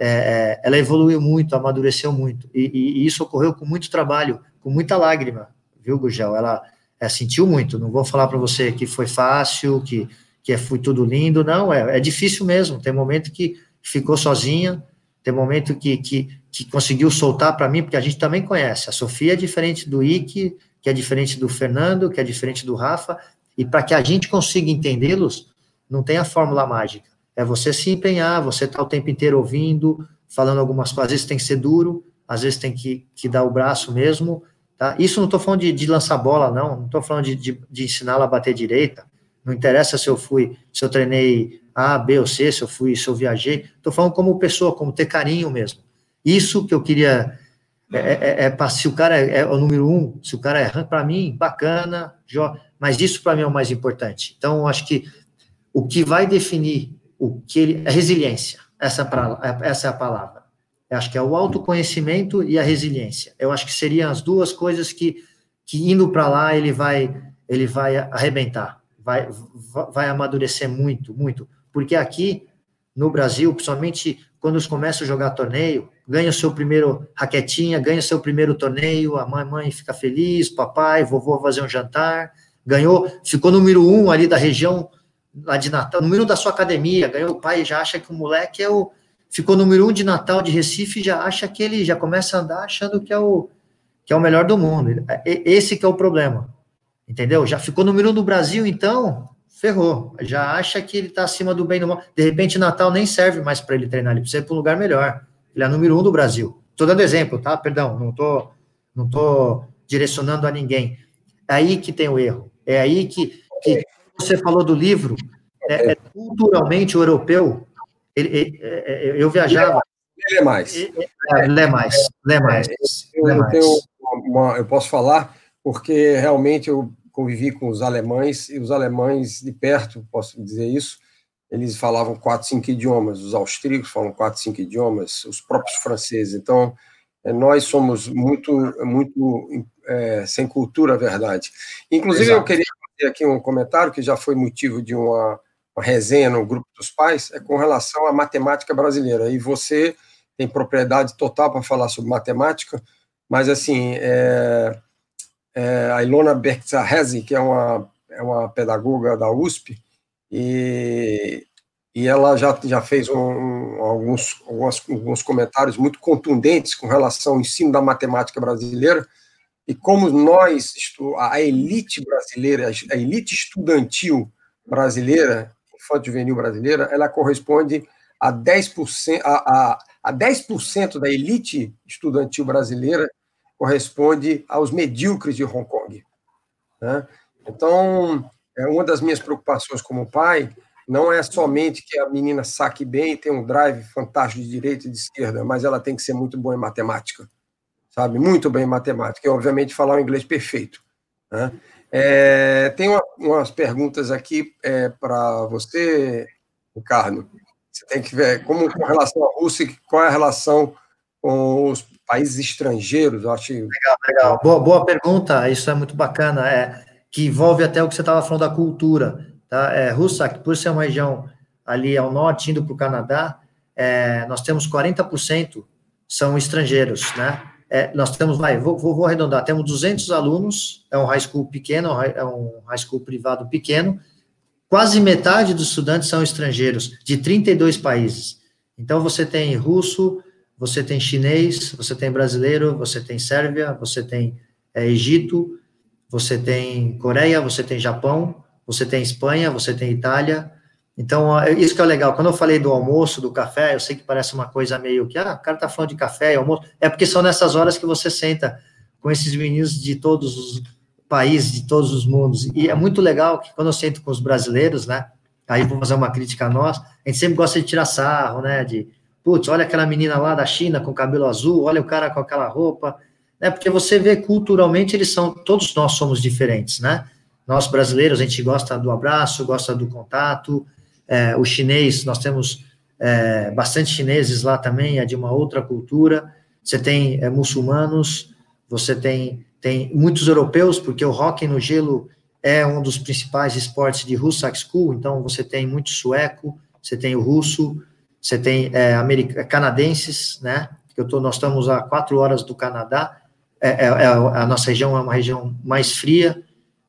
A: é, é, ela evoluiu muito, amadureceu muito, e, e, e, isso ocorreu com muito trabalho, com muita lágrima, viu, Gurgel? Ela é, sentiu muito, não vou falar para você que foi fácil, que que é, foi tudo lindo, não, é, é difícil mesmo, tem momento que ficou sozinha, tem momento que, que, que conseguiu soltar para mim, porque a gente também conhece, a Sofia é diferente do Ike, que é diferente do Fernando, que é diferente do Rafa, e para que a gente consiga entendê-los, não tem a fórmula mágica, é você se empenhar, você tá o tempo inteiro ouvindo, falando algumas coisas, às vezes tem que ser duro, às vezes tem que, que dar o braço mesmo, Tá? Isso não estou falando de, de, lançar bola, não. Não estou falando de, de, de ensiná-la a bater direita. Não interessa se eu fui, se eu treinei A, B ou C, se eu fui, se eu viajei. Estou falando como pessoa, como ter carinho mesmo. Isso que eu queria. É, é, é, é se o cara é, é, o número um, se o cara é para mim, bacana, mas isso para mim é o mais importante. Então, acho que o que vai definir o que ele. É resiliência. Essa, pra, essa é a palavra. Eu acho que é o autoconhecimento e a resiliência. Eu acho que seriam as duas coisas que, que indo para lá ele vai ele vai arrebentar, vai vai amadurecer muito, muito, porque aqui no Brasil, principalmente quando eles começam a jogar torneio, ganha o seu primeiro raquetinha, ganha o seu primeiro torneio, a mãe, mãe fica feliz, papai, vovô fazer um jantar, ganhou, ficou número um ali da região lá de Natal, número da sua academia, ganhou o pai já acha que o moleque é o ficou número um de Natal de Recife, já acha que ele já começa a andar achando que é o, que é o melhor do mundo. Esse que é o problema. Entendeu? Já ficou número um no Brasil, então ferrou. Já acha que ele está acima do bem do mal. De repente, Natal nem serve mais para ele treinar, ele precisa ir para um lugar melhor. Ele é número um do Brasil. Estou dando exemplo, tá? Perdão, não tô, não tô direcionando a ninguém. É aí que tem o erro. É aí que, que você falou do livro. É, é culturalmente o europeu ele, ele, é, é, eu viajava.
B: Lê mais.
A: Lê mais. Lê mais.
B: Eu,
A: lê
B: mais. Uma, eu posso falar porque realmente eu convivi com os alemães e os alemães de perto, posso dizer isso, eles falavam quatro, cinco idiomas. Os austríacos falam quatro, cinco idiomas, os próprios franceses. Então, é, nós somos muito, muito é, sem cultura, verdade. Inclusive, Exato. eu queria fazer aqui um comentário que já foi motivo de uma uma resenha no grupo dos pais é com relação à matemática brasileira. E você tem propriedade total para falar sobre matemática, mas assim, é, é, a Ilona Bertzahezi, que é uma, é uma pedagoga da USP, e, e ela já, já fez um, alguns, alguns, alguns comentários muito contundentes com relação ao ensino da matemática brasileira, e como nós, a elite brasileira, a elite estudantil brasileira, infanto juvenil brasileira, ela corresponde a 10%, a, a, a 10 da elite estudantil brasileira corresponde aos medíocres de Hong Kong. Né? Então, é uma das minhas preocupações como pai não é somente que a menina saque bem, tem um drive fantástico de direita e de esquerda, mas ela tem que ser muito boa em matemática, sabe? Muito bem em matemática, e obviamente falar o inglês perfeito. Né? É, tem uma, umas perguntas aqui é, para você, Ricardo. Você tem que ver como com relação à Rússia, qual é a relação com os países estrangeiros. Eu acho
A: legal, legal. Boa, boa pergunta. Isso é muito bacana. É que envolve até o que você estava falando da cultura. Tá? É, Rússia, por ser uma região ali ao norte, indo para o Canadá, é, nós temos 40% são estrangeiros, né? É, nós temos, vai, vou, vou, arredondar, temos 200 alunos, é um high school pequeno, é um high school privado pequeno, quase metade dos estudantes são estrangeiros, de 32 países. Então, você tem russo, você tem chinês, você tem brasileiro, você tem Sérvia, você tem é, Egito, você tem Coreia, você tem Japão, você tem Espanha, você tem Itália, então, isso que é legal. Quando eu falei do almoço, do café, eu sei que parece uma coisa meio que, ah, o cara tá falando de café e almoço. É porque são nessas horas que você senta com esses meninos de todos os países, de todos os mundos. E é muito legal que quando eu sento com os brasileiros, né, aí vou fazer uma crítica a nós, a gente sempre gosta de tirar sarro, né, de, putz, olha aquela menina lá da China com cabelo azul, olha o cara com aquela roupa, né, porque você vê culturalmente eles são, todos nós somos diferentes, né, nós brasileiros, a gente gosta do abraço, gosta do contato, é, o chinês, nós temos é, bastante chineses lá também, é de uma outra cultura. Você tem é, muçulmanos, você tem, tem muitos europeus, porque o hockey no gelo é um dos principais esportes de Hussack School, então você tem muito sueco, você tem o russo, você tem é, canadenses, né? Eu tô, nós estamos a quatro horas do Canadá, é, é, é, a nossa região é uma região mais fria,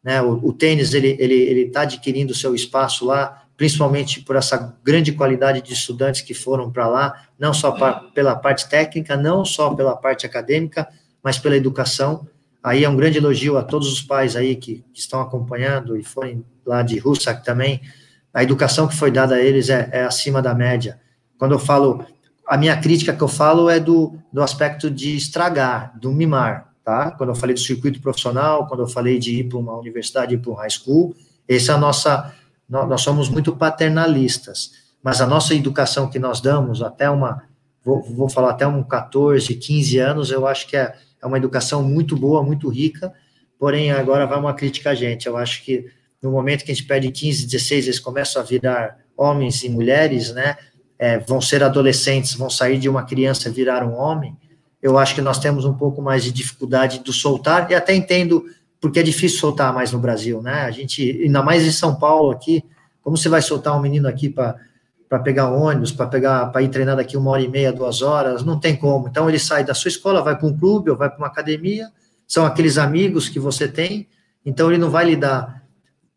A: né? O, o tênis ele ele ele está adquirindo seu espaço lá, principalmente por essa grande qualidade de estudantes que foram para lá, não só pra, pela parte técnica, não só pela parte acadêmica, mas pela educação. Aí é um grande elogio a todos os pais aí que, que estão acompanhando e forem lá de Russak também. A educação que foi dada a eles é, é, acima da média. Quando eu falo, a minha crítica que eu falo é do, do aspecto de estragar, do mimar. tá? Quando eu falei do circuito profissional, quando eu falei de ir para uma universidade, ir para um high school, essa é a nossa, nós somos muito paternalistas, mas a nossa educação que nós damos até uma, vou, vou falar até um 14, 15 anos, eu acho que é, é uma educação muito boa, muito rica, porém agora vai uma crítica a gente, eu acho que no momento que a gente perde 15, 16, eles começam a virar homens e mulheres, né, é, vão ser adolescentes, vão sair de uma criança e virar um homem, eu acho que nós temos um pouco mais de dificuldade do soltar, e até entendo porque é difícil soltar mais no Brasil, né? A gente, ainda mais em São Paulo aqui, como você vai soltar um menino aqui para pegar ônibus, para pegar, para ir treinar daqui uma hora e meia, duas horas, não tem como. Então ele sai da sua escola, vai para um clube ou vai para uma academia, são aqueles amigos que você tem, então ele não vai lidar,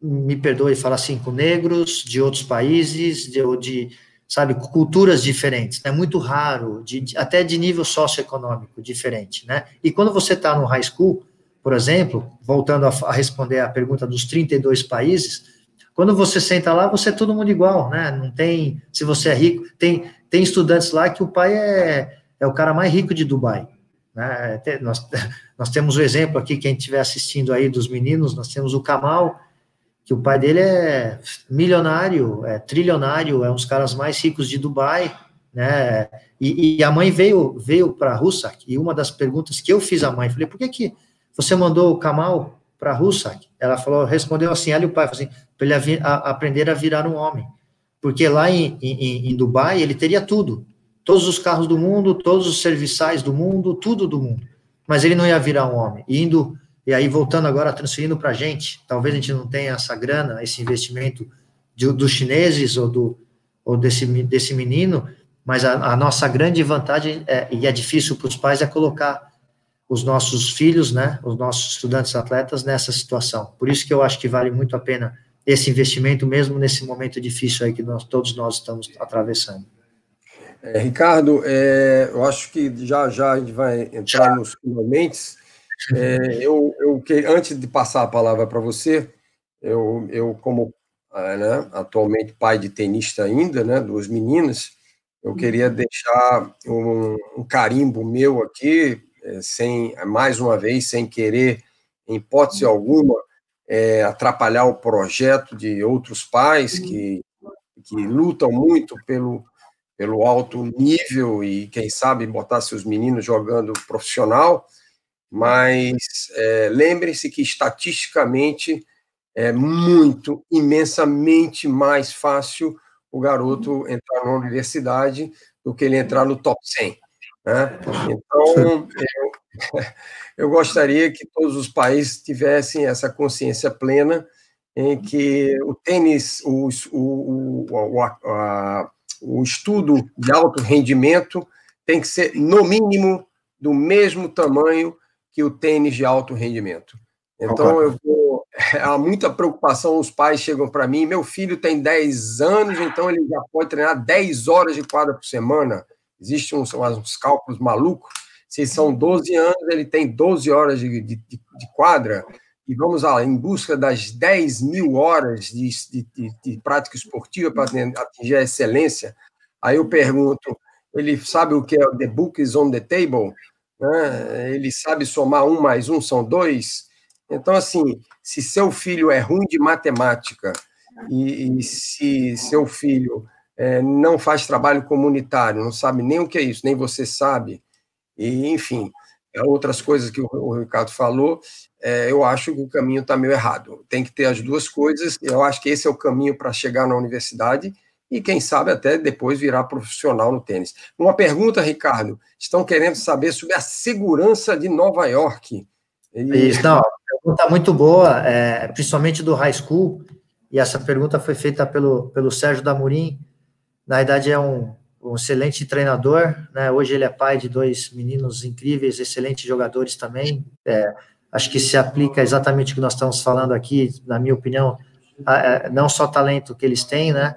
A: me perdoe falar assim, com negros de outros países, de, ou de sabe, culturas diferentes, é né? muito raro, de, até de nível socioeconômico diferente, né? E quando você está no high school, por exemplo, voltando a, a, responder a pergunta dos 32 países, quando você senta lá, você é todo mundo igual, né? Não tem, se você é rico, tem, tem estudantes lá que o pai é, é o cara mais rico de Dubai, né? Nós, nós temos o exemplo aqui, quem estiver assistindo aí dos meninos, nós temos o Kamal, que o pai dele é milionário, é trilionário, é um dos caras mais ricos de Dubai, né? E, e a mãe veio veio para a Russak, e uma das perguntas que eu fiz à mãe, falei, por que que você mandou o Kamal para Russak? Ela falou, respondeu assim, e o pai, assim, para ele a, a aprender a virar um homem, porque lá em, em, em Dubai ele teria tudo, todos os carros do mundo, todos os serviçais do mundo, tudo do mundo, mas ele não ia virar um homem, indo e aí, voltando agora, transferindo para a gente, talvez a gente não tenha essa grana, esse investimento de, dos chineses ou, do, ou desse, desse menino, mas a, a nossa grande vantagem, é, e é difícil para os pais, é colocar os nossos filhos, né, os nossos estudantes atletas nessa situação. Por isso que eu acho que vale muito a pena esse investimento, mesmo nesse momento difícil aí que nós, todos nós estamos atravessando.
B: É, Ricardo, é, eu acho que já já a gente vai entrar nos finalmente, é, eu, eu que, antes de passar a palavra para você, eu, eu como é, né, atualmente pai de tenista ainda, né, duas meninas, eu queria deixar um, um carimbo meu aqui, sem mais uma vez, sem querer, em hipótese alguma, é, atrapalhar o projeto de outros pais que, que lutam muito pelo, pelo alto nível e, quem sabe, botar seus meninos jogando profissional mas é, lembrem-se que estatisticamente é muito, imensamente mais fácil o garoto entrar na universidade do que ele entrar no top 100. Né? Então, eu, eu gostaria que todos os países tivessem essa consciência plena em que o tênis, o, o, o, a, o estudo de alto rendimento tem que ser, no mínimo, do mesmo tamanho que o tênis de alto rendimento. Então, eu vou. Há muita preocupação, os pais chegam para mim, meu filho tem 10 anos, então ele já pode treinar 10 horas de quadra por semana. Existem uns, uns cálculos malucos. Se são 12 anos, ele tem 12 horas de, de, de quadra, e vamos lá, em busca das 10 mil horas de, de, de prática esportiva para atingir a excelência. Aí eu pergunto, ele sabe o que é The Book is on the Table? né? ele sabe somar um mais um são dois. Então, assim, se seu filho é ruim de matemática e, e se seu filho é, não faz trabalho comunitário, não sabe nem o que é isso, nem você sabe, e enfim, é outras coisas que o, o Ricardo falou, é, eu acho que o caminho está meio errado. Tem que ter as duas coisas, eu acho que esse é o caminho para chegar na universidade e quem sabe até depois virar profissional no tênis. Uma pergunta, Ricardo, estão querendo saber sobre a segurança de Nova York.
A: E... Isso, não, pergunta muito boa, é, principalmente do high school, e essa pergunta foi feita pelo, pelo Sérgio Damorim, na verdade é um, um excelente treinador, né, hoje ele é pai de dois meninos incríveis, excelentes jogadores também, é, acho que se aplica exatamente o que nós estamos falando aqui, na minha opinião, a, a, não só talento que eles têm, né,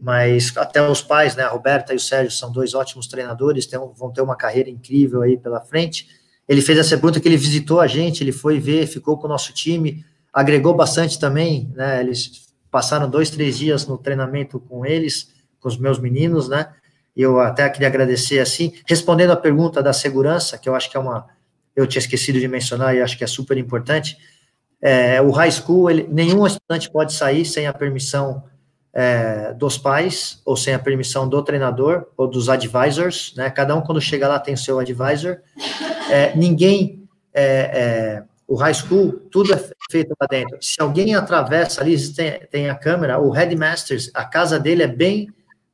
A: mas até os pais, né, a Roberta e o Sérgio são dois ótimos treinadores, tem, vão ter uma carreira incrível aí pela frente. Ele fez essa pergunta que ele visitou a gente, ele foi ver, ficou com o nosso time, agregou bastante também, né, eles passaram dois, três dias no treinamento com eles, com os meus meninos, né, eu até queria agradecer assim, respondendo a pergunta da segurança, que eu acho que é uma, eu tinha esquecido de mencionar e acho que é super importante, é, o high school, ele, nenhum estudante pode sair sem a permissão é, dos pais, ou sem a permissão do treinador, ou dos advisors, né? Cada um, quando chega lá, tem o seu advisor. É, ninguém, é, é, o high school, tudo é feito lá dentro. Se alguém atravessa ali, tem, tem a câmera, o headmasters, a casa dele é bem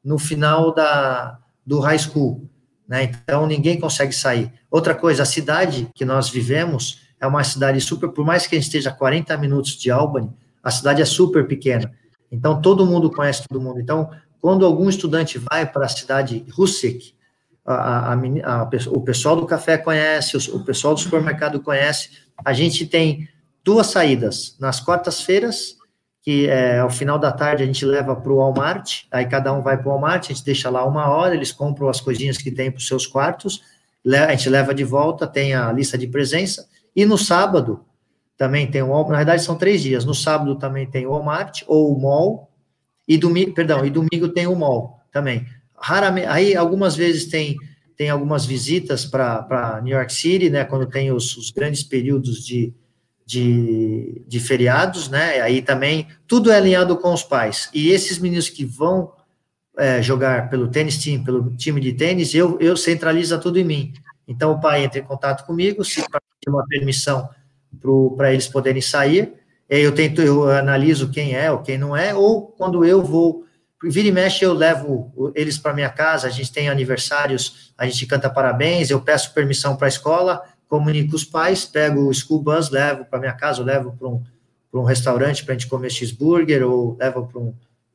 A: no final da, do high school, né? Então, ninguém consegue sair. Outra coisa, a cidade que nós vivemos é uma cidade super, por mais que a gente esteja a 40 minutos de Albany, a cidade é super pequena. Então, todo mundo conhece todo mundo. Então, quando algum estudante vai para a cidade Hussek, a, a, a, o pessoal do café conhece, o, o pessoal do supermercado conhece. A gente tem duas saídas. Nas quartas-feiras, que é, ao final da tarde a gente leva para o Walmart, aí cada um vai para o Walmart, a gente deixa lá uma hora, eles compram as coisinhas que tem para os seus quartos, a gente leva de volta, tem a lista de presença, e no sábado, também tem o na verdade são três dias, no sábado também tem o Walmart, ou o Mall, e domingo, perdão, e domingo tem o Mall também. Raramente, aí algumas vezes tem, tem algumas visitas para New York City, né, quando tem os, os grandes períodos de, de, de, feriados, né, aí também, tudo é alinhado com os pais, e esses meninos que vão é, jogar pelo tênis team, pelo time de tênis, eu, eu centralizo tudo em mim, então, o pai entra em contato comigo, se pedir uma permissão para eles poderem sair, eu tento, eu analiso quem é ou quem não é, ou quando eu vou, vira e mexe, eu levo eles para minha casa, a gente tem aniversários, a gente canta parabéns, eu peço permissão para a escola, comunico os pais, pego o school bus, levo para minha casa, levo para um, um restaurante para a gente comer cheeseburger, ou levo para um,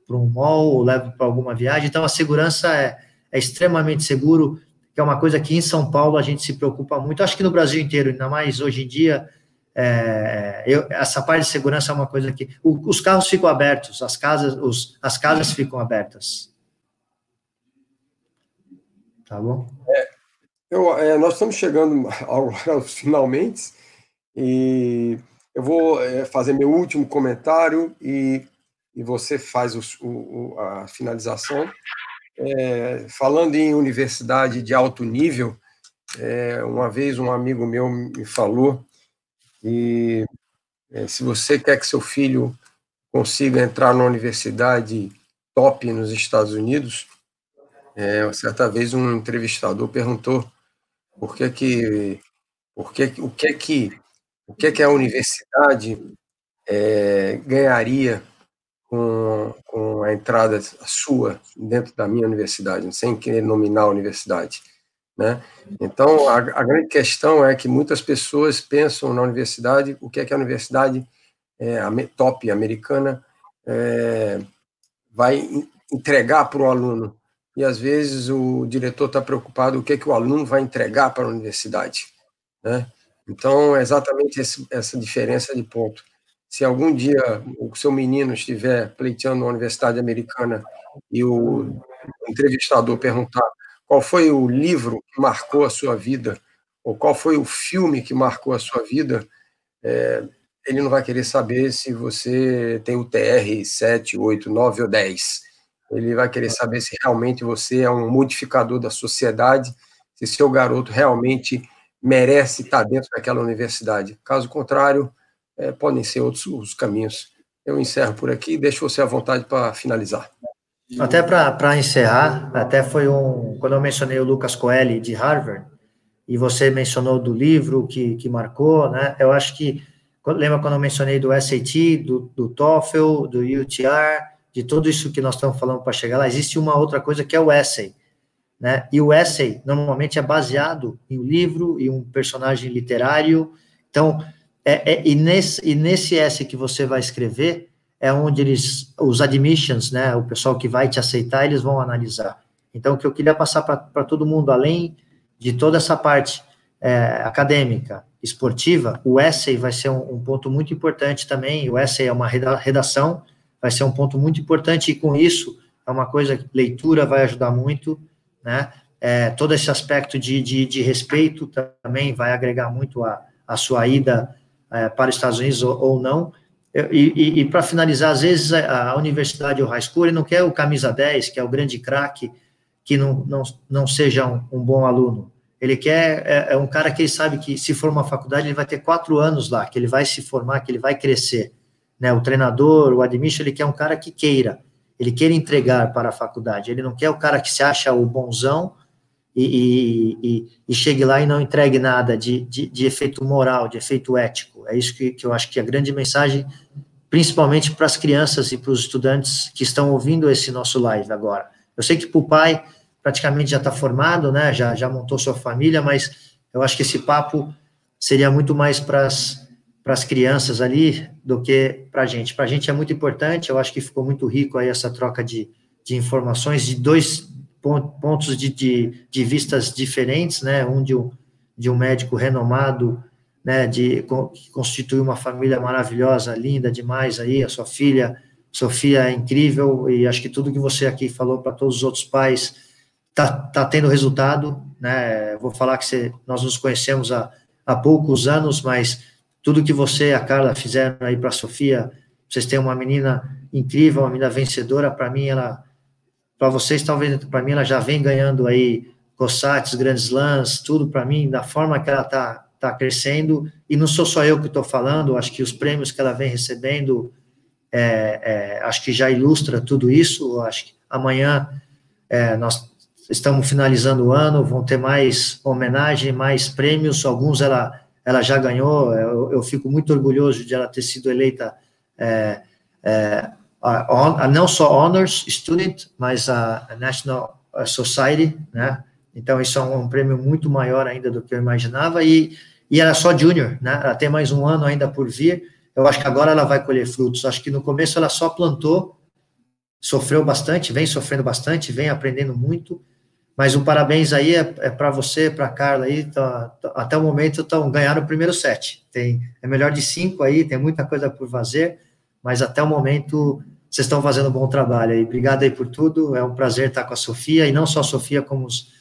A: um mall, ou levo para alguma viagem, então a segurança é, é extremamente seguro, que é uma coisa que em São Paulo a gente se preocupa muito, acho que no Brasil inteiro, ainda mais hoje em dia, é, eu, essa parte de segurança é uma coisa que o, os carros ficam abertos, as casas, os, as casas ficam abertas. Tá bom?
B: É, eu, é, nós estamos chegando aos finalmente e eu vou é, fazer meu último comentário e, e você faz o, o, a finalização. É, falando em universidade de alto nível, é, uma vez um amigo meu me falou que é, se você quer que seu filho consiga entrar na universidade top nos Estados Unidos, é, certa vez um entrevistador perguntou por que que, por que, o que que o que que a universidade é, ganharia com, com a entrada sua dentro da minha universidade, sem querer nominar a universidade. Né? Então, a, a, grande questão é que muitas pessoas pensam na universidade, o que é que a universidade é, a top americana é, vai entregar para o aluno. E, às vezes, o diretor está preocupado o que é que o aluno vai entregar para a universidade. Né? Então, é exatamente esse, essa diferença de ponto se algum dia o seu menino estiver pleiteando uma universidade americana e o entrevistador perguntar qual foi o livro que marcou a sua vida, ou qual foi o filme que marcou a sua vida, é, ele não vai querer saber se você tem o TR 7, 8, 9 ou 10. Ele vai querer saber se realmente você é um modificador da sociedade, se seu garoto realmente merece estar dentro daquela universidade. Caso contrário, é, podem ser outros os caminhos. Eu encerro por aqui e deixo você à vontade para finalizar.
A: Até para encerrar, até foi um. Quando eu mencionei o Lucas Coelho de Harvard, e você mencionou do livro que, que marcou, né? Eu acho que. Lembra quando eu mencionei do SAT, do, do TOEFL, do UTR, de tudo isso que nós estamos falando para chegar lá? Existe uma outra coisa que é o essay. Né? E o essay normalmente é baseado em um livro e um personagem literário. Então, é, é, e, nesse, e nesse S que você vai escrever, é onde eles, os admissions, né, o pessoal que vai te aceitar, eles vão analisar. Então, o que eu queria passar para todo mundo, além de toda essa parte é, acadêmica, esportiva, o essay vai ser um, um, ponto muito importante também, o essay é uma redação, vai ser um ponto muito importante, e com isso, é uma coisa, leitura vai ajudar muito, né, é, todo esse aspecto de, de, de respeito também vai agregar muito a, a sua ida é, para os Estados Unidos ou, ou não. E, e, e para finalizar, às vezes a, a universidade ou high school não quer o camisa 10, que é o grande craque, que não, não, não seja um, um, bom aluno. ele quer, é, é, um cara que ele sabe que se for uma faculdade, ele vai ter quatro anos lá, que ele vai se formar, que ele vai crescer, né, o treinador, o admission, ele quer um cara que queira, ele queira entregar para a faculdade, ele não quer o cara que se acha o bonzão e, e, e, e chegue lá e não entregue nada de, de, de, efeito moral, de efeito ético, é isso que, que eu acho que é a grande mensagem, principalmente para as crianças e para os estudantes que estão ouvindo esse nosso live agora. Eu sei que para o pai praticamente já está formado, né? Já, já montou sua família, mas eu acho que esse papo seria muito mais para as crianças ali do que para a gente. Para a gente é muito importante, eu acho que ficou muito rico aí essa troca de, de informações de dois pontos de, de, de vistas diferentes, né? Um de um, de um médico renomado, né? De que constitui uma família maravilhosa, linda demais aí, a sua filha Sofia é incrível e acho que tudo que você aqui falou para todos os outros pais tá, tá tendo resultado, né? Vou falar que você, nós nos conhecemos há, há poucos anos, mas tudo que você e a Carla fizeram aí para a Sofia, vocês têm uma menina incrível, uma menina vencedora, para mim ela, para vocês talvez, para mim ela já vem ganhando aí COSATs, grandes lãs, tudo para mim, da forma que ela está tá crescendo, e não sou só eu que estou falando, acho que os prêmios que ela vem recebendo, é, é, acho que já ilustra tudo isso, acho que amanhã é, nós estamos finalizando o ano, vão ter mais homenagem, mais prêmios, alguns ela, ela já ganhou, eu, eu fico muito orgulhoso de ela ter sido eleita é, é, a, a, não só Honors Student, mas a, a National Society, né, então isso é um, um, prêmio muito maior ainda do que eu imaginava, e, e ela é só junior, né, ela tem mais um ano ainda por vir, eu acho que agora ela vai colher frutos, acho que no começo ela só plantou, sofreu bastante, vem sofrendo bastante, vem aprendendo muito, mas um parabéns aí é, é para você, para Carla aí, tá, tá, até o momento estão ganhando o primeiro set. Tem, é melhor de cinco aí, tem muita coisa por fazer, mas até o momento vocês estão fazendo um bom trabalho aí. Obrigado aí por tudo, é um prazer estar com a Sofia, e não só a Sofia, como os,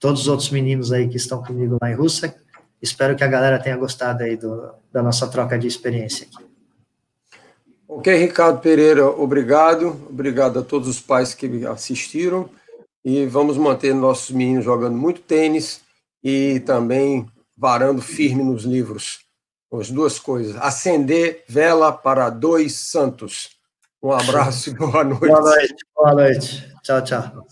A: todos os outros meninos aí que estão comigo lá em Rússia. Espero que a galera tenha gostado aí do, da nossa troca de experiência aqui.
B: Ok, Ricardo Pereira, obrigado. Obrigado a todos os pais que assistiram e vamos manter nossos meninos jogando muito tênis e também varando firme nos livros. As duas coisas. Acender vela para dois santos. Um abraço e boa noite.
A: Boa noite. Boa noite. Tchau, tchau.